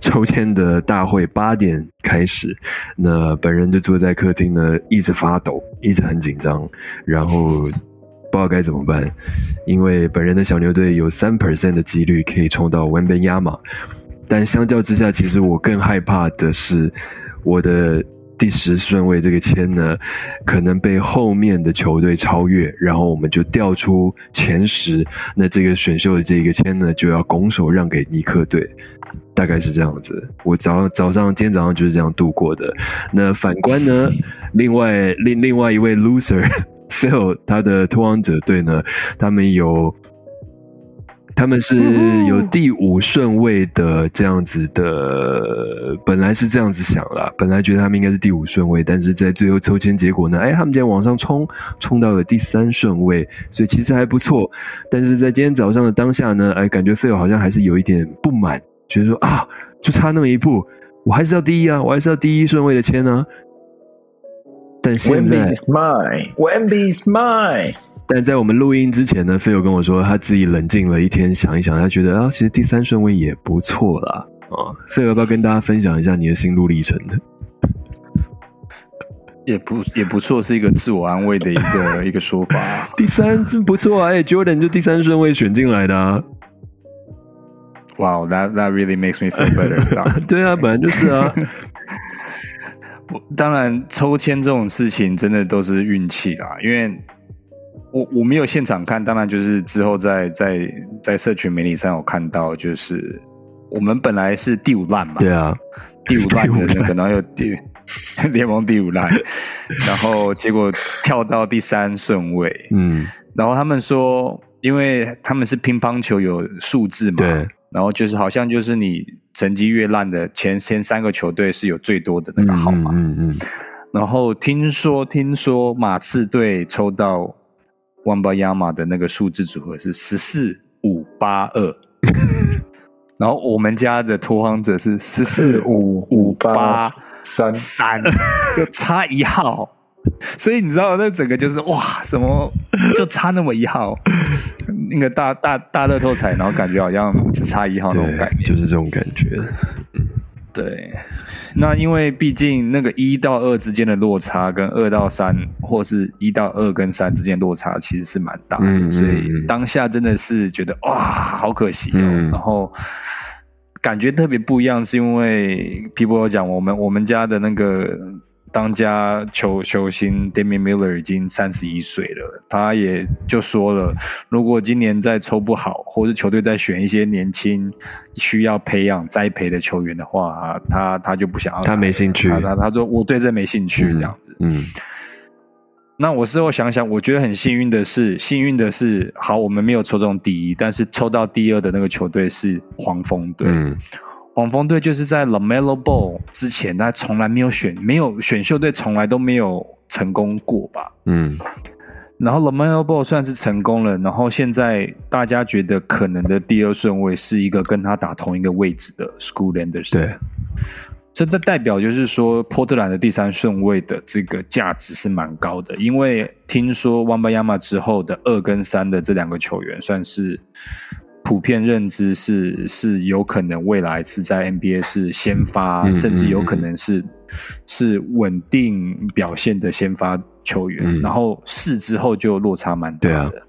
抽签的大会八点开始，那本人就坐在客厅呢，一直发抖，一直很紧张，然后。不知道该怎么办，因为本人的小牛队有三 percent 的几率可以冲到 w e b 亚马，但相较之下，其实我更害怕的是我的第十顺位这个签呢，可能被后面的球队超越，然后我们就掉出前十，那这个选秀的这个签呢，就要拱手让给尼克队，大概是这样子。我早早上今天早上就是这样度过的。那反观呢，另外另另外一位 loser。Phil 他的托王者队呢，他们有他们是有第五顺位的这样子的，本来是这样子想了，本来觉得他们应该是第五顺位，但是在最后抽签结果呢，哎，他们竟然往上冲，冲到了第三顺位，所以其实还不错。但是在今天早上的当下呢，哎，感觉费友好像还是有一点不满，觉得说啊，就差那么一步，我还是要第一啊，我还是要第一顺位的签啊。但现在，Wendy is mine，Wendy is mine。但在我们录音之前呢，费友跟我说，他自己冷静了一天，想一想，他觉得啊，其实第三顺位也不错啦。啊。费友要不要跟大家分享一下你的心路历程呢？也不也不错，是一个自我安慰的一个一个说法。第三真不错啊，哎，Jordan 就第三顺位选进来的。啊。Wow, that that really makes me feel better. 对啊，本来就是啊。当然，抽签这种事情真的都是运气啦。因为我我没有现场看，当然就是之后在在在社群媒体上有看到，就是我们本来是第五烂嘛，对啊，第五烂的人可能有第 联盟第五烂，然后结果跳到第三顺位，嗯，然后他们说，因为他们是乒乓球有数字嘛，对。然后就是好像就是你成绩越烂的前前三个球队是有最多的那个号码。嗯嗯。然后听说听说马刺队抽到万巴亚马的那个数字组合是十四五八二。然后我们家的拓荒者是十四五五八三三，就差一号。所以你知道那整个就是哇，什么就差那么一号，那个大大大乐透彩，然后感觉好像只差一号那种感觉，就是这种感觉。嗯，对。那因为毕竟那个一到二之间的落差，跟二到三，或是一到二跟三之间落差，其实是蛮大的。所以当下真的是觉得哇，好可惜哦。然后感觉特别不一样，是因为皮博讲我们我们家的那个。当家球球星 Damian Miller 已经三十一岁了，他也就说了，如果今年再抽不好，或是球队再选一些年轻需要培养栽培的球员的话，他他就不想要，他没兴趣，他他说我对这没兴趣这样子。嗯，那我事后想想，我觉得很幸运的是，幸运的是，好，我们没有抽中第一，但是抽到第二的那个球队是黄蜂队。嗯。黄蜂队就是在 Lamelo Ball 之前，他从来没有选，没有选秀队从来都没有成功过吧？嗯。然后 Lamelo Ball 算是成功了，然后现在大家觉得可能的第二顺位是一个跟他打同一个位置的 School Landers。对。这代表就是说，波特兰的第三顺位的这个价值是蛮高的，因为听说 Wembanyama 之后的二跟三的这两个球员算是。普遍认知是是有可能未来是在 NBA 是先发，甚至有可能是是稳定表现的先发球员，然后试之后就落差蛮大的，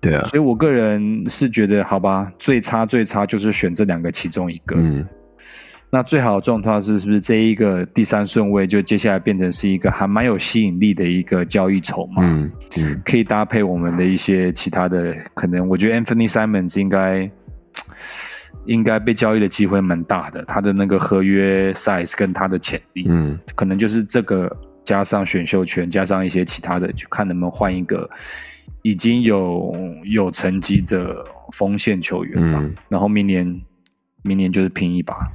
对啊，所以我个人是觉得，好吧，最差最差就是选这两个其中一个。那最好的状况是，是不是这一个第三顺位就接下来变成是一个还蛮有吸引力的一个交易筹码？嗯嗯，可以搭配我们的一些其他的可能，我觉得 Anthony Simons 应该应该被交易的机会蛮大的，他的那个合约 size 跟他的潜力，嗯，可能就是这个加上选秀权，加上一些其他的，就看能不能换一个已经有有成绩的锋线球员吧。然后明年明年就是拼一把。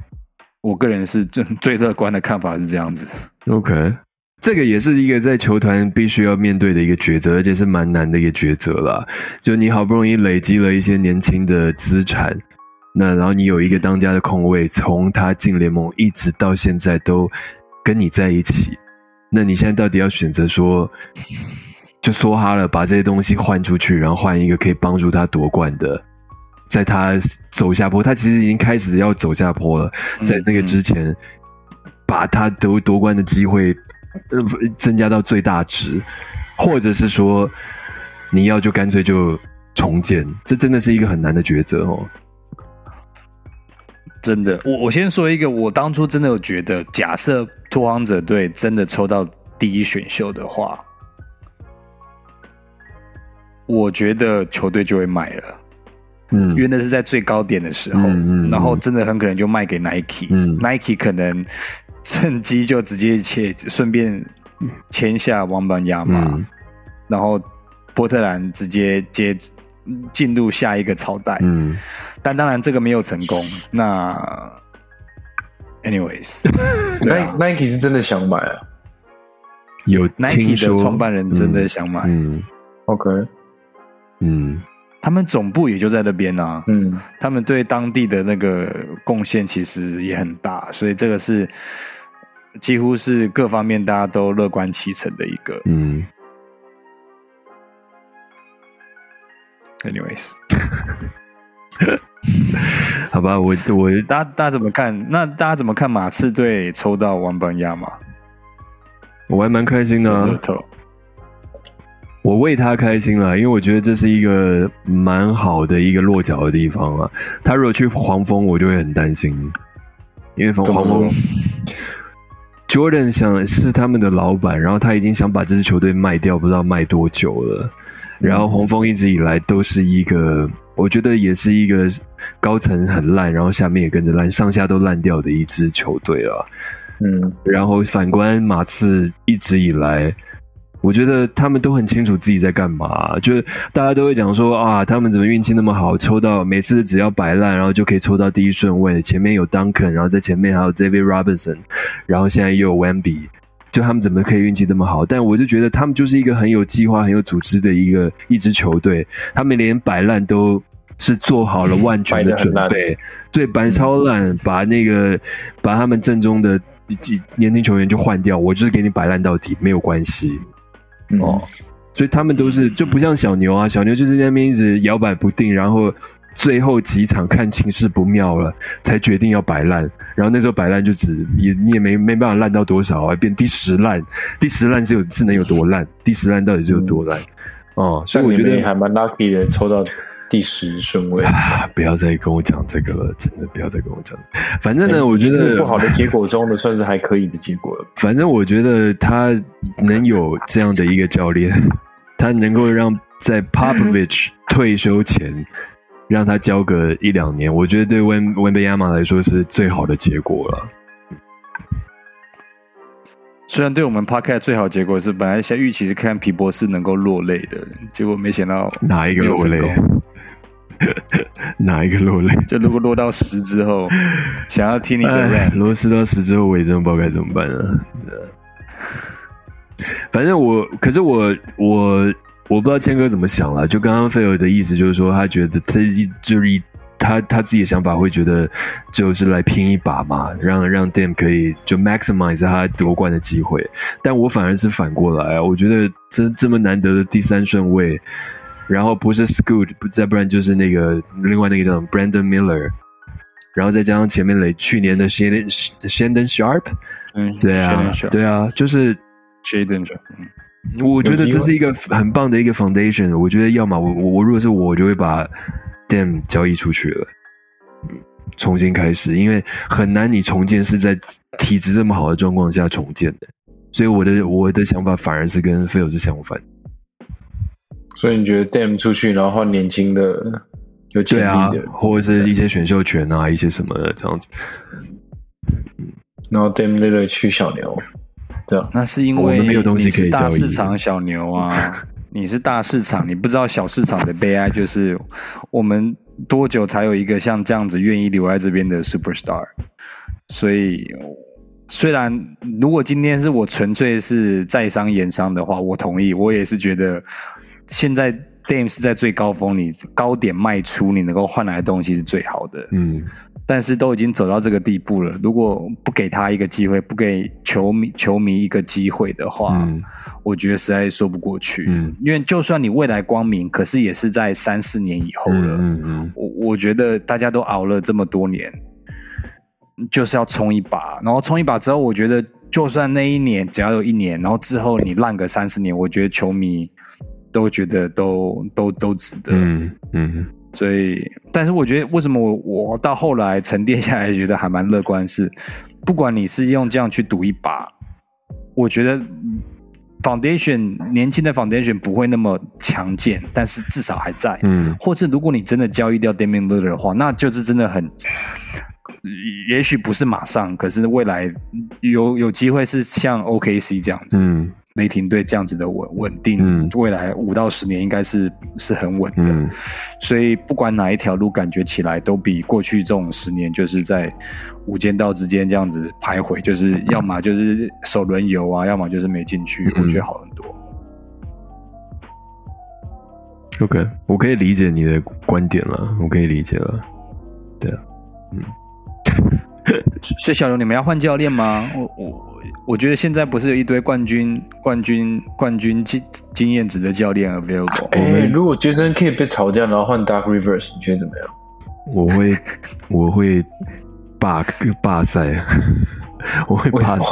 我个人是最 最乐观的看法是这样子。OK，这个也是一个在球团必须要面对的一个抉择，而且是蛮难的一个抉择了。就你好不容易累积了一些年轻的资产，那然后你有一个当家的空位，从他进联盟一直到现在都跟你在一起，那你现在到底要选择说，就梭哈了，把这些东西换出去，然后换一个可以帮助他夺冠的？在他走下坡，他其实已经开始要走下坡了。在那个之前，把他得夺冠的机会增加到最大值，或者是说你要就干脆就重建，这真的是一个很难的抉择哦。真的，我我先说一个，我当初真的有觉得，假设拓荒者队真的抽到第一选秀的话，我觉得球队就会买了。嗯，因为那是在最高点的时候，然后真的很可能就卖给 Nike，Nike 可能趁机就直接签，顺便签下王班亚马，然后波特兰直接接进入下一个朝代。嗯，但当然这个没有成功。那，anyways，Nike 是真的想买啊，有 Nike 的创办人真的想买。嗯，OK，嗯。他们总部也就在那边啊，嗯，他们对当地的那个贡献其实也很大，所以这个是几乎是各方面大家都乐观其成的一个，嗯。Anyways，好吧，我我大家大家怎么看？那大家怎么看马刺队抽到王本亚马？我还蛮开心的。我为他开心了，因为我觉得这是一个蛮好的一个落脚的地方啊。他如果去黄蜂，我就会很担心，因为黄蜂 Jordan 想是他们的老板，然后他已经想把这支球队卖掉，不知道卖多久了。然后黄蜂一直以来都是一个，我觉得也是一个高层很烂，然后下面也跟着烂，上下都烂掉的一支球队啊。嗯，然后反观马刺一直以来。我觉得他们都很清楚自己在干嘛，就是大家都会讲说啊，他们怎么运气那么好，抽到每次只要摆烂，然后就可以抽到第一顺位，前面有 Duncan，然后在前面还有 David Robinson，然后现在又有 Wemby，就他们怎么可以运气那么好？但我就觉得他们就是一个很有计划、很有组织的一个一支球队，他们连摆烂都是做好了万全的准备，对，摆超烂，把那个把他们正宗的年轻球员就换掉，我就是给你摆烂到底，没有关系。哦，所以他们都是就不像小牛啊，小牛就是在那边一直摇摆不定，然后最后几场看情势不妙了，才决定要摆烂。然后那时候摆烂就只也你也没没办法烂到多少啊，变第十烂，第十烂是有是能有多烂？第十烂到底是有多烂？哦，所以我觉得还蛮 lucky 的，抽到。第十顺位啊！不要再跟我讲这个了，真的不要再跟我讲。反正呢，我觉得不好的结果中的算是还可以的结果了。反正我觉得他能有这样的一个教练，他能够让在 Popovich 退休前让他教个一两年，我觉得对温温贝亚马来说是最好的结果了。虽然对我们 Park 最好结果是本来先预期是看皮博士能够落泪的，结果没想到哪一个落泪？哪一个落泪？就如果落到十之后，想要听你的 rap，落十到十之后，我也真的不知道该怎么办了。反正我，可是我，我我不知道谦哥怎么想了。就刚刚菲尔的意思，就是说他觉得他就是一他他自己的想法，会觉得就是来拼一把嘛，让让 Dam 可以就 maximize 他夺冠的机会。但我反而是反过来，我觉得这这么难得的第三顺位。然后不是 Scoot，不再不然就是那个另外那个叫 Brandon Miller，然后再加上前面雷去年的 Shandon Shandon Sharp，嗯，对啊，对啊，就是 Shandon Sharp，我觉得这是一个很棒的一个 foundation。我觉得要么我我我如果是我就会把 Dam 交易出去了，重新开始，因为很难你重建是在体质这么好的状况下重建的，所以我的我的想法反而是跟 Phil 是相反。所以你觉得 Dam 出去，然后换年轻的有潜力的，或者是一些选秀权啊，一些什么的这样子。然后 Dam 那个去小牛，对啊，那是因为你是大市场小牛啊，你是大市场，你不知道小市场的悲哀就是我们多久才有一个像这样子愿意留在这边的 Superstar。所以虽然如果今天是我纯粹是在商言商的话，我同意，我也是觉得。现在 Dame 是在最高峰，你高点卖出，你能够换来的东西是最好的。嗯，但是都已经走到这个地步了，如果不给他一个机会，不给球迷球迷一个机会的话，我觉得实在说不过去。嗯，因为就算你未来光明，可是也是在三四年以后了。嗯嗯，我我觉得大家都熬了这么多年，就是要冲一把，然后冲一把之后，我觉得就算那一年只要有一年，然后之后你烂个三四年，我觉得球迷。都觉得都都都值得，嗯嗯，所以，但是我觉得为什么我我到后来沉淀下来，觉得还蛮乐观，是不管你是用这样去赌一把，我觉得 foundation 年轻的 foundation 不会那么强健，但是至少还在，嗯，或是如果你真的交易掉 Damian Lillard 的话，那就是真的很也许不是马上，可是未来有有机会是像 OKC 这样子，嗯雷霆队这样子的稳稳定，嗯未来五到十年应该是是很稳的。嗯所以不管哪一条路，感觉起来都比过去这种十年就是在无间道之间这样子徘徊，就是要么就是首轮游啊，要么就是没进去，嗯我觉得好很多。，OK，我可以理解你的观点了，我可以理解了。对啊，所以小刘，你们要换教练吗？我我我觉得现在不是有一堆冠军冠军冠军经经验值的教练 available？哎、如果 Jason Kidd 被炒掉，然后换 Dark Rivers，你觉得怎么样？我会我会罢罢赛，我会罢 赛。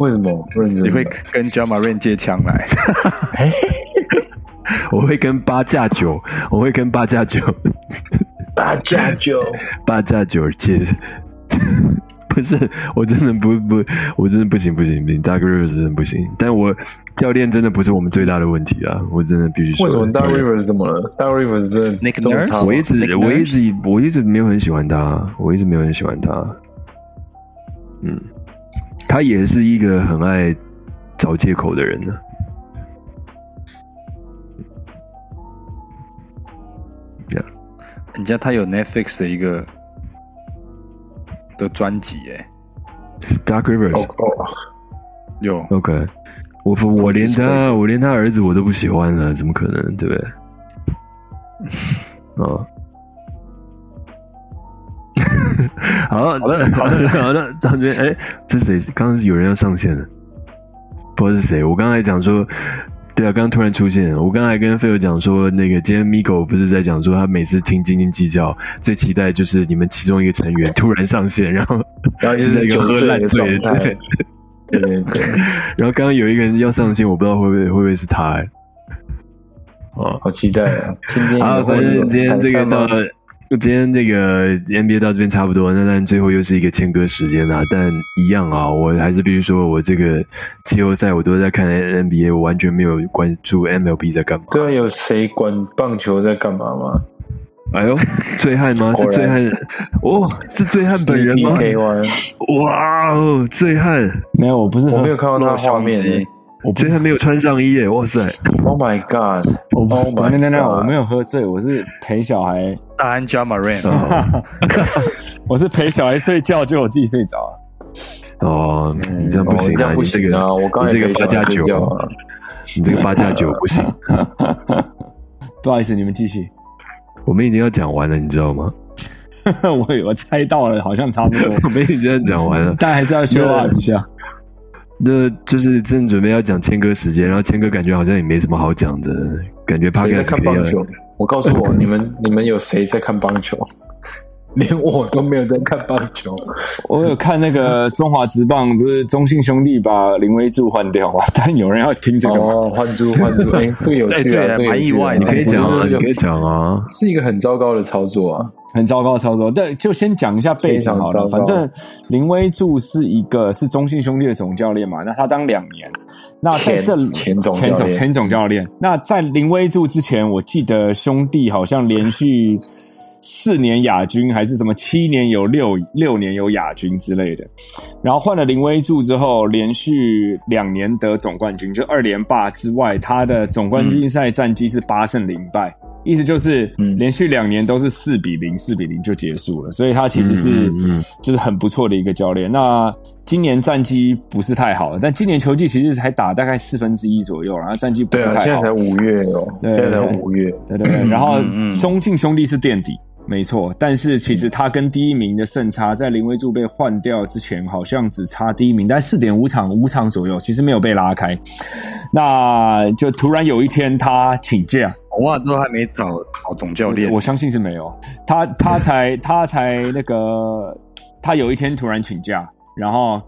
为什么？认真的你会跟 j a m a r a n 借枪来？哎、我会跟八架九，我会跟八架九，八加九，八加九借。不是，我真的不不，我真的不行不行不行，Dark Rivers 真的不行。但我教练真的不是我们最大的问题啊，我真的必须说。为什么 Dark Rivers 怎么了？Dark Rivers 真的 Nick 中 Nurse？差我一直我一直我一直没有很喜欢他，我一直没有很喜欢他。嗯，他也是一个很爱找借口的人呢。人家他有 Netflix 的一个的专辑，哎，Dark 哦 Rivers，OK，、哦，有 OK 我我连他我连他儿子我都不喜欢了，怎么可能？对不对？哦。好，好的，好的，好的，到这边，哎，这是谁？刚刚是有人要上线了，不知道是谁。我刚才讲说，对啊，刚刚突然出现。我刚才跟菲友讲说，那个今天 Miko 不是在讲说，他每次听斤斤计较，最期待就是你们其中一个成员突然上线，然后然后一是在一个喝烂醉的状的，态对。对对对，然后刚刚有一个人要上线，我不知道会不会会不会是他、欸。哦，好期待啊！今天好，反正今天这个到到，今天这个 NBA 到这边差不多，那但最后又是一个切割时间啦。但一样啊，我还是必须说，我这个季后赛我都在看 NBA，我完全没有关注 MLB 在干嘛。对啊，有谁管棒球在干嘛吗？哎呦，醉汉吗？是醉汉哦，是醉汉本人吗哇哦，醉汉，没有，我不是我喝没有看到他画露胸面肌。我不是醉汉没有穿上衣耶！哇塞，Oh my god！我不 Oh my 等等等等，God 我没有喝醉，我是陪小孩，大安 j a m a r a n 哦 我是陪小孩睡觉，就我自己睡着了。哦，你这样不行啊！你这个！我刚这个八加九你这个八加九不行。不好意思，你们继续。我们已经要讲完了，你知道吗？我我猜到了，好像差不多，我们已经要讲完了，但还是要修 up 一下。那就是正准备要讲谦哥时间，然后谦哥感觉好像也没什么好讲的，感觉谁在看棒球？我告诉我，你们你们有谁在看棒球？连我都没有在看棒球。我有看那个中华职棒，不是中信兄弟把林威柱换掉嘛？但有人要听这个吗？哦，换柱换柱，哎，这个有趣啊，这意外的你可以讲啊，可以讲啊。是一个很糟糕的操作啊。很糟糕的操作。但就先讲一下背景好了。反正林威柱是一个是中信兄弟的总教练嘛，那他当两年。那在这前前总教练前总前总教练，那在林威柱之前，我记得兄弟好像连续四年亚军，还是什么七年有六六年有亚军之类的。然后换了林威柱之后，连续两年得总冠军，就二连霸之外，他的总冠军赛战绩是八胜零败。意思就是，嗯连续两年都是四比零，四比零就结束了，所以他其实是就是很不错的一个教练。那今年战绩不是太好，但今年球季其实才打大概四分之一左右，然后战绩不是太好现在才。五月哦，对现在才五月。对对对，然后嗯嗯中信兄弟是垫底，没错，但是其实他跟第一名的胜差，在林威柱被换掉之前，好像只差第一名，在四点五场五场左右，其实没有被拉开。那就突然有一天他请假，哇，都还没找好总教练，我相信是没有，他他才他才那个，他有一天突然请假，然后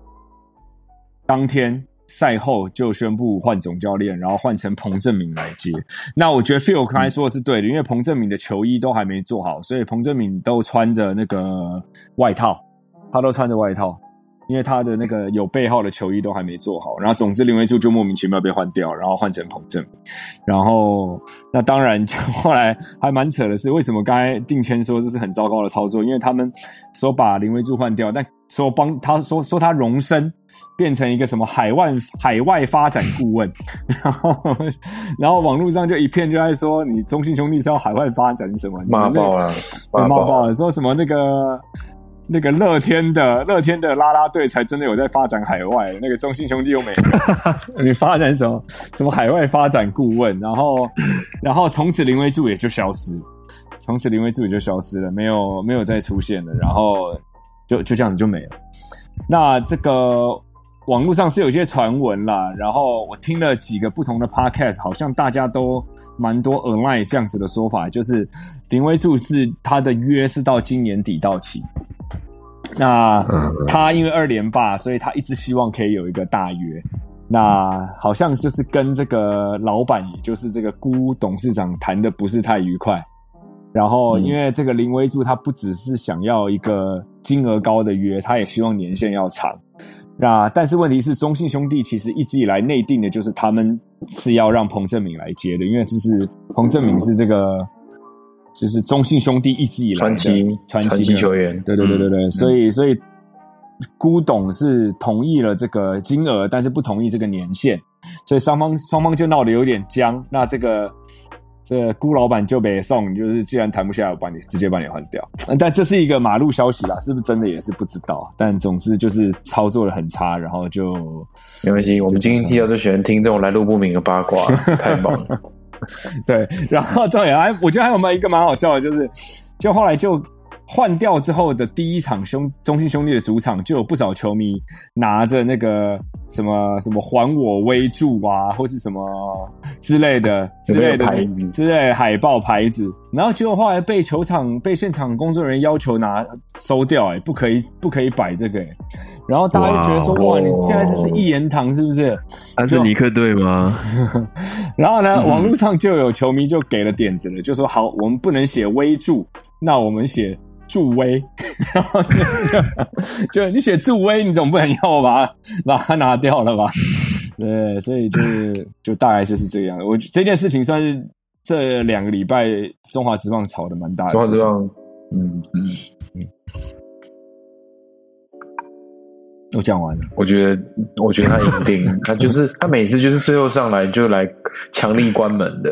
当天赛后就宣布换总教练，然后换成彭正明来接。那我觉得 Phil 刚才说的是对的，因为彭正明的球衣都还没做好，所以彭正明都穿着那个外套，他都穿着外套。因为他的那个有背号的球衣都还没做好。然后总之林威柱就莫名其妙被换掉，然后换成彭正。然后那当然就 后来还蛮扯的是，为什么刚才定谦说这是很糟糕的操作？因为他们说把林威柱换掉，但说帮他说说他荣升变成一个什么海外海外发展顾问，然后然后网络上就一片就在说你中信兄弟是要海外发展什么骂爆了，骂爆了，说什么那个那个乐天的乐天的拉拉队才真的有在发展海外，那个中信兄弟又没有，你发展什么什么海外发展顾问，然后然后从此林威柱也就消失，从此林威柱也就消失了，没有没有再出现了，然后。就就这样子就没了。那这个网络上是有一些传闻啦，然后我听了几个不同的 podcast，好像大家都蛮多 online 这样子的说法，就是林威柱是他的约是到今年底到期。那他因为二连霸，所以他一直希望可以有一个大约。那好像就是跟这个老板，也就是这个辜董事长谈的不是太愉快。然后，因为这个林威柱他不只是想要一个金额高的约，他也希望年限要长。那但是问题是，中信兄弟其实一直以来内定的就是他们是要让彭正明来接的，因为就是彭正明是这个就是中信兄弟一直以来传奇传奇球员。对对对对对，所以所以孤董是同意了这个金额，但是不同意这个年限，所以双方双方就闹得有点僵。那这个。这辜老板就别送，就是既然谈不下来，我把你直接把你换掉。但这是一个马路消息啦，是不是真的也是不知道。但总之就是操作的很差，然后就没关系。我们今天听到就喜欢听这种来路不明的八卦，太棒了。对，然后重点还我觉得还有没有一个蛮好笑的，就是就后来就。换掉之后的第一场兄中信兄弟的主场，就有不少球迷拿着那个什么什么还我威助啊，或是什么之类的之类的牌子之类海报牌子，然后结果后来被球场被现场工作人员要求拿收掉，哎，不可以不可以摆这个，然后大家就觉得说哇，你现在这是一言堂是不是？他是尼克队吗？然后呢，网络上就有球迷就给了点子了，就说好，我们不能写威助，那我们写。助威，就你写助威，你总不能要我把它 把它拿掉了吧？对，所以就是就大概就是这样。我这件事情算是这两个礼拜中华职棒炒的蛮大的。中华职棒，嗯嗯嗯。都讲完了，我觉得，我觉得他赢定，他就是他每次就是最后上来就来强力关门的，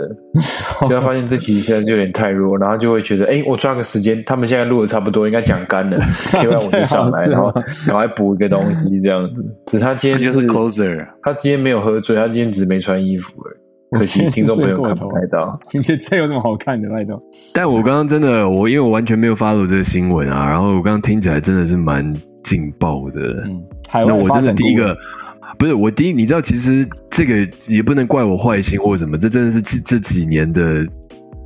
就他发现这题现在就有点太弱，然后就会觉得，哎，我抓个时间，他们现在录的差不多，应该讲干了，另外我就上来，然后赶快补一个东西这样子。只他今天就是 closer，他今天没有喝醉，他今天只是没穿衣服而已，可惜听众朋友看不太到。你觉得这有什么好看的，麦豆？但我刚刚真的，我因为我完全没有 follow 这个新闻啊，然后我刚刚听起来真的是蛮。劲爆的，嗯，那我真的第一个不是我第一，你知道，其实这个也不能怪我坏心或什么，这真的是这这几年的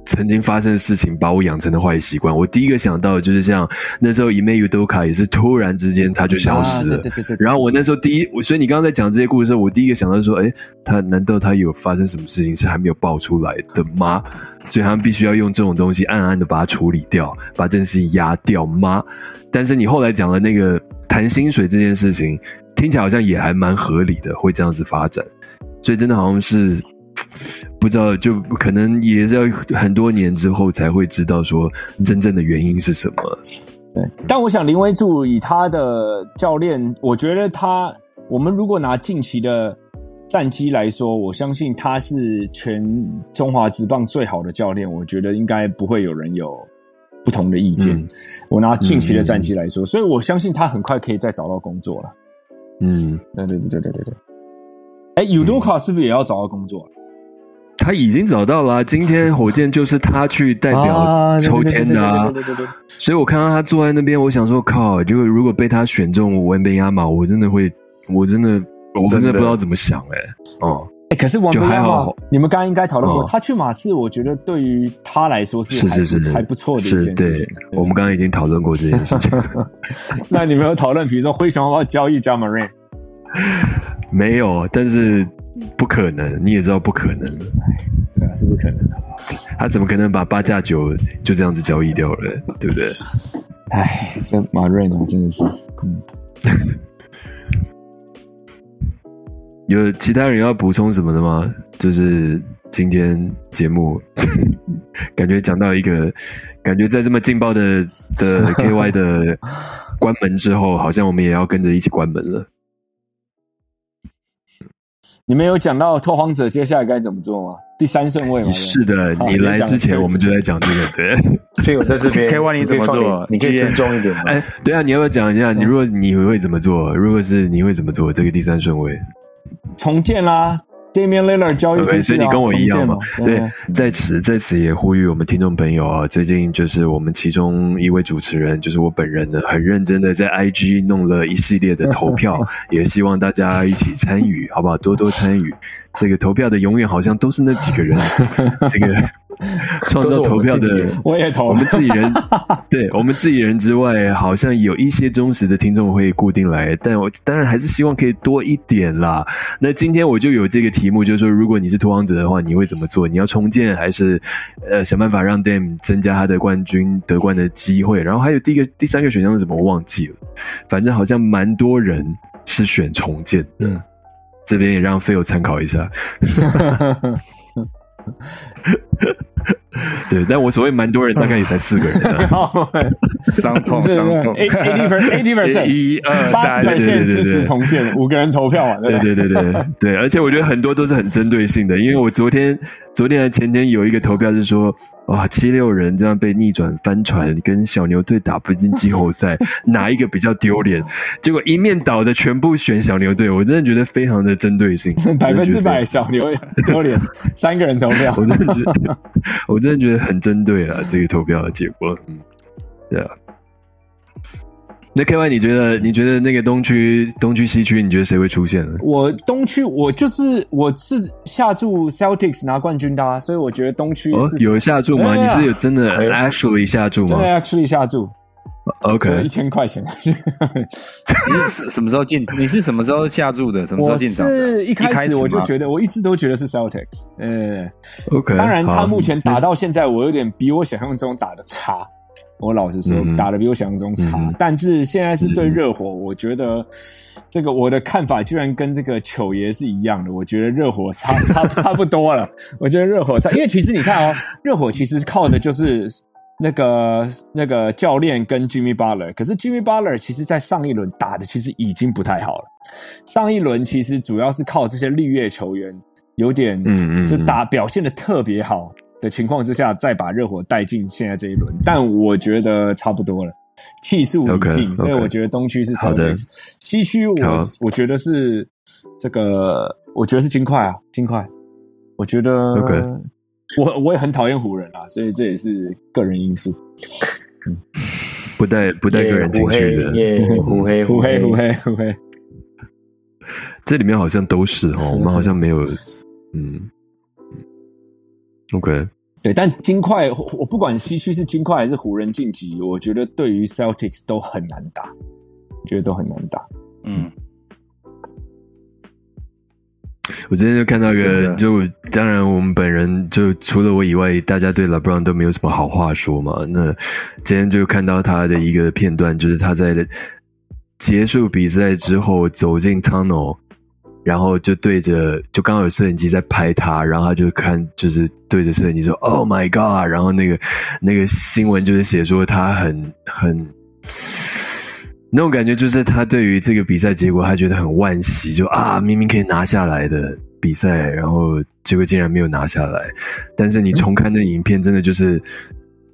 曾经发生的事情把我养成的坏习惯。我第一个想到的就是像那时候伊梅尤多卡也是突然之间他就消失了，对对对。然后我那时候第一，我所以你刚刚在讲这些故事的时候，我第一个想到说，哎，他难道他有发生什么事情是还没有爆出来的吗？所以他们必须要用这种东西暗暗的把它处理掉，把这件事情压掉吗？但是你后来讲了那个谈薪水这件事情，听起来好像也还蛮合理的，会这样子发展。所以真的好像是不知道，就可能也是要很多年之后才会知道说真正的原因是什么。对，但我想林威柱以他的教练，我觉得他，我们如果拿近期的战绩来说，我相信他是全中华职棒最好的教练，我觉得应该不会有人有。不同的意见，我拿近期的战绩来说，所以我相信他很快可以再找到工作了。嗯，对对对对对对对。哎，尤多卡是不是也要找到工作？他已经找到了，今天火箭就是他去代表抽签的。所以我看到他坐在那边，我想说，靠！就如果被他选中文贝亚马，我真的会，我真的，我真的不知道怎么想哎。哦。可是王贝亚你们刚刚应该讨论过，他去马刺，我觉得对于他来说是是是还不错的一件事情。我们刚刚已经讨论过这件事情。那你们有讨论，比如说灰熊要不要交易加马瑞？没有，但是不可能，你也知道不可能。对啊，是不可能的。他怎么可能把八加九就这样子交易掉了？对不对？哎，这马瑞呢，真的是，嗯。有其他人要补充什么的吗？就是今天节目 感觉讲到一个，感觉在这么劲爆的的 KY 的关门之后，好像我们也要跟着一起关门了。你们有讲到拓荒者接下来该怎么做吗？第三顺位吗？是的，你来之前我们就在讲这个，对。所以我在这边，KY 你怎么做？你可以尊重一点吗？哎，对啊，你要不要讲一下？你如果你会怎么做？如果是你会怎么做？这个第三顺位重建啦。Damian Lillard 交易，所以你跟我一样嘛？对，在此在此也呼吁我们听众朋友啊，最近就是我们其中一位主持人，就是我本人呢，很认真的在 IG 弄了一系列的投票，也希望大家一起参与，好不好？多多参与。这个投票的永远好像都是那几个人，这个 创造投票的我也投我们自己人，对我们自己人之外，好像有一些忠实的听众会固定来，但我当然还是希望可以多一点啦。那今天我就有这个题目，就是说，如果你是脱王者的话，你会怎么做？你要重建，还是呃想办法让 Dam 增加他的冠军得冠的机会？然后还有第一个、第三个选项是什么？我忘记了，反正好像蛮多人是选重建，嗯。这边也让费友参考一下。对，但我所谓蛮多人，大概也才四个人。伤痛，伤痛。eighty percent，一二三，对对支持重建，五个人投票嘛。对对对对对，而且我觉得很多都是很针对性的，因为我昨天、昨天还前天有一个投票是说，哇，七六人这样被逆转翻船，跟小牛队打不进季后赛，哪一个比较丢脸？结果一面倒的全部选小牛队，我真的觉得非常的针对性，百分之百小牛丢脸，三个人投票，我真的觉得。我真的觉得很针对啊，这个投票的结果，嗯，对啊。那 K Y，你觉得？你觉得那个东区、东区、西区，你觉得谁会出现呢？我东区，我就是我是下注 Celtics 拿冠军的啊，所以我觉得东区有下注吗？你是有真的 actually 下注吗？真的 actually 下注。OK，一千块钱。你是什么时候进？你是什么时候下注的？什么时候进场？是一开始我就觉得，我一直都觉得是 Celtics。呃，OK。当然，他目前打到现在，我有点比我想象中打的差。我老实说，打的比我想象中差。但是现在是对热火，我觉得这个我的看法居然跟这个糗爷是一样的。我觉得热火差 差差不多了。我觉得热火差，因为其实你看哦，热火其实靠的就是。那个那个教练跟 Jimmy Butler，可是 Jimmy Butler 其实，在上一轮打的其实已经不太好了。上一轮其实主要是靠这些绿叶球员，有点嗯嗯，就打表现的特别好的情况之下，再把热火带进现在这一轮。但我觉得差不多了，气数已尽，所以我觉得东区是好的，西区我我觉得是这个，我觉得是金块啊，金块，我觉得 OK。我我也很讨厌湖人啊，所以这也是个人因素，不带不带个人情绪的，胡黑胡黑胡黑胡黑，这里面好像都是哦，我们好像没有，嗯，OK，对，但金块我不管西区是金块还是湖人晋级，我觉得对于 Celtics 都很难打，觉得都很难打，嗯。我今天就看到一个，就当然我们本人就除了我以外，大家对 LeBron 都没有什么好话说嘛。那今天就看到他的一个片段，就是他在结束比赛之后走进 tunnel，然后就对着，就刚好有摄影机在拍他，然后他就看，就是对着摄影机说 “Oh my God”，然后那个那个新闻就是写说他很很。那种感觉就是他对于这个比赛结果，他觉得很惋惜，就啊，明明可以拿下来的比赛，然后结果竟然没有拿下来。但是你重看那影片，真的就是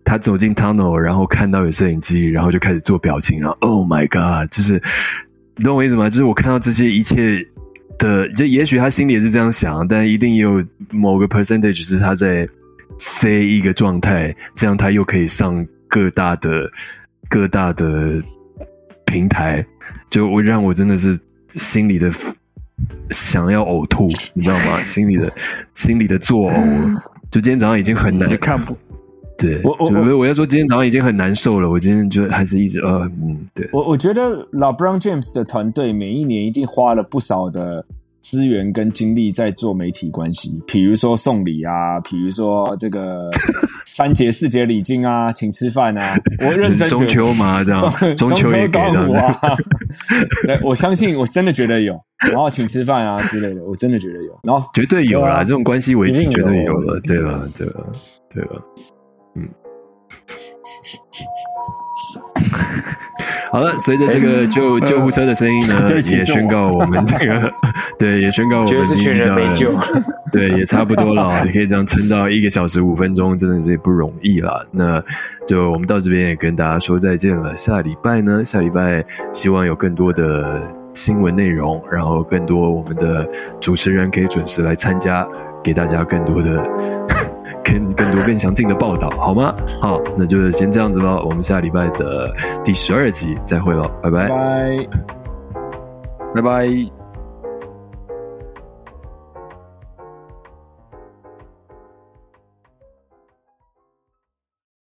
他走进 tunnel，然后看到有摄影机，然后就开始做表情，然后 Oh my God，就是你懂我意思吗？就是我看到这些一切的，就也许他心里也是这样想，但一定也有某个 percentage 是他在 say 一个状态，这样他又可以上各大的各大的。平台就我让我真的是心里的想要呕吐，你知道吗？心里的心里的作呕。就今天早上已经很难看不，对我我我要说今天早上已经很难受了。我今天就还是一直呃嗯，对我我觉得老 Brown James 的团队每一年一定花了不少的资源跟精力在做媒体关系，比如说送礼啊，比如说这个 三节四节礼金啊，请吃饭啊，我认真中秋嘛，这样中秋也给的。对，我相信我真的觉得有，然后请吃饭啊之类的，我真的觉得有，然后绝对有啦，这种关系维持绝对有了，对吧，对吧，对了，嗯。好了，随着这个救救护车的声音呢，也宣告我们这个 对，也宣告我们今天没救，对，也差不多了，你可以这样撑到一个小时五分钟，真的是不容易了。那就我们到这边也跟大家说再见了。下礼拜呢，下礼拜希望有更多的新闻内容，然后更多我们的主持人可以准时来参加，给大家更多的。更更多更详尽的报道，好吗？好，那就先这样子喽。我们下礼拜的第十二集再会了，拜拜，拜拜拜。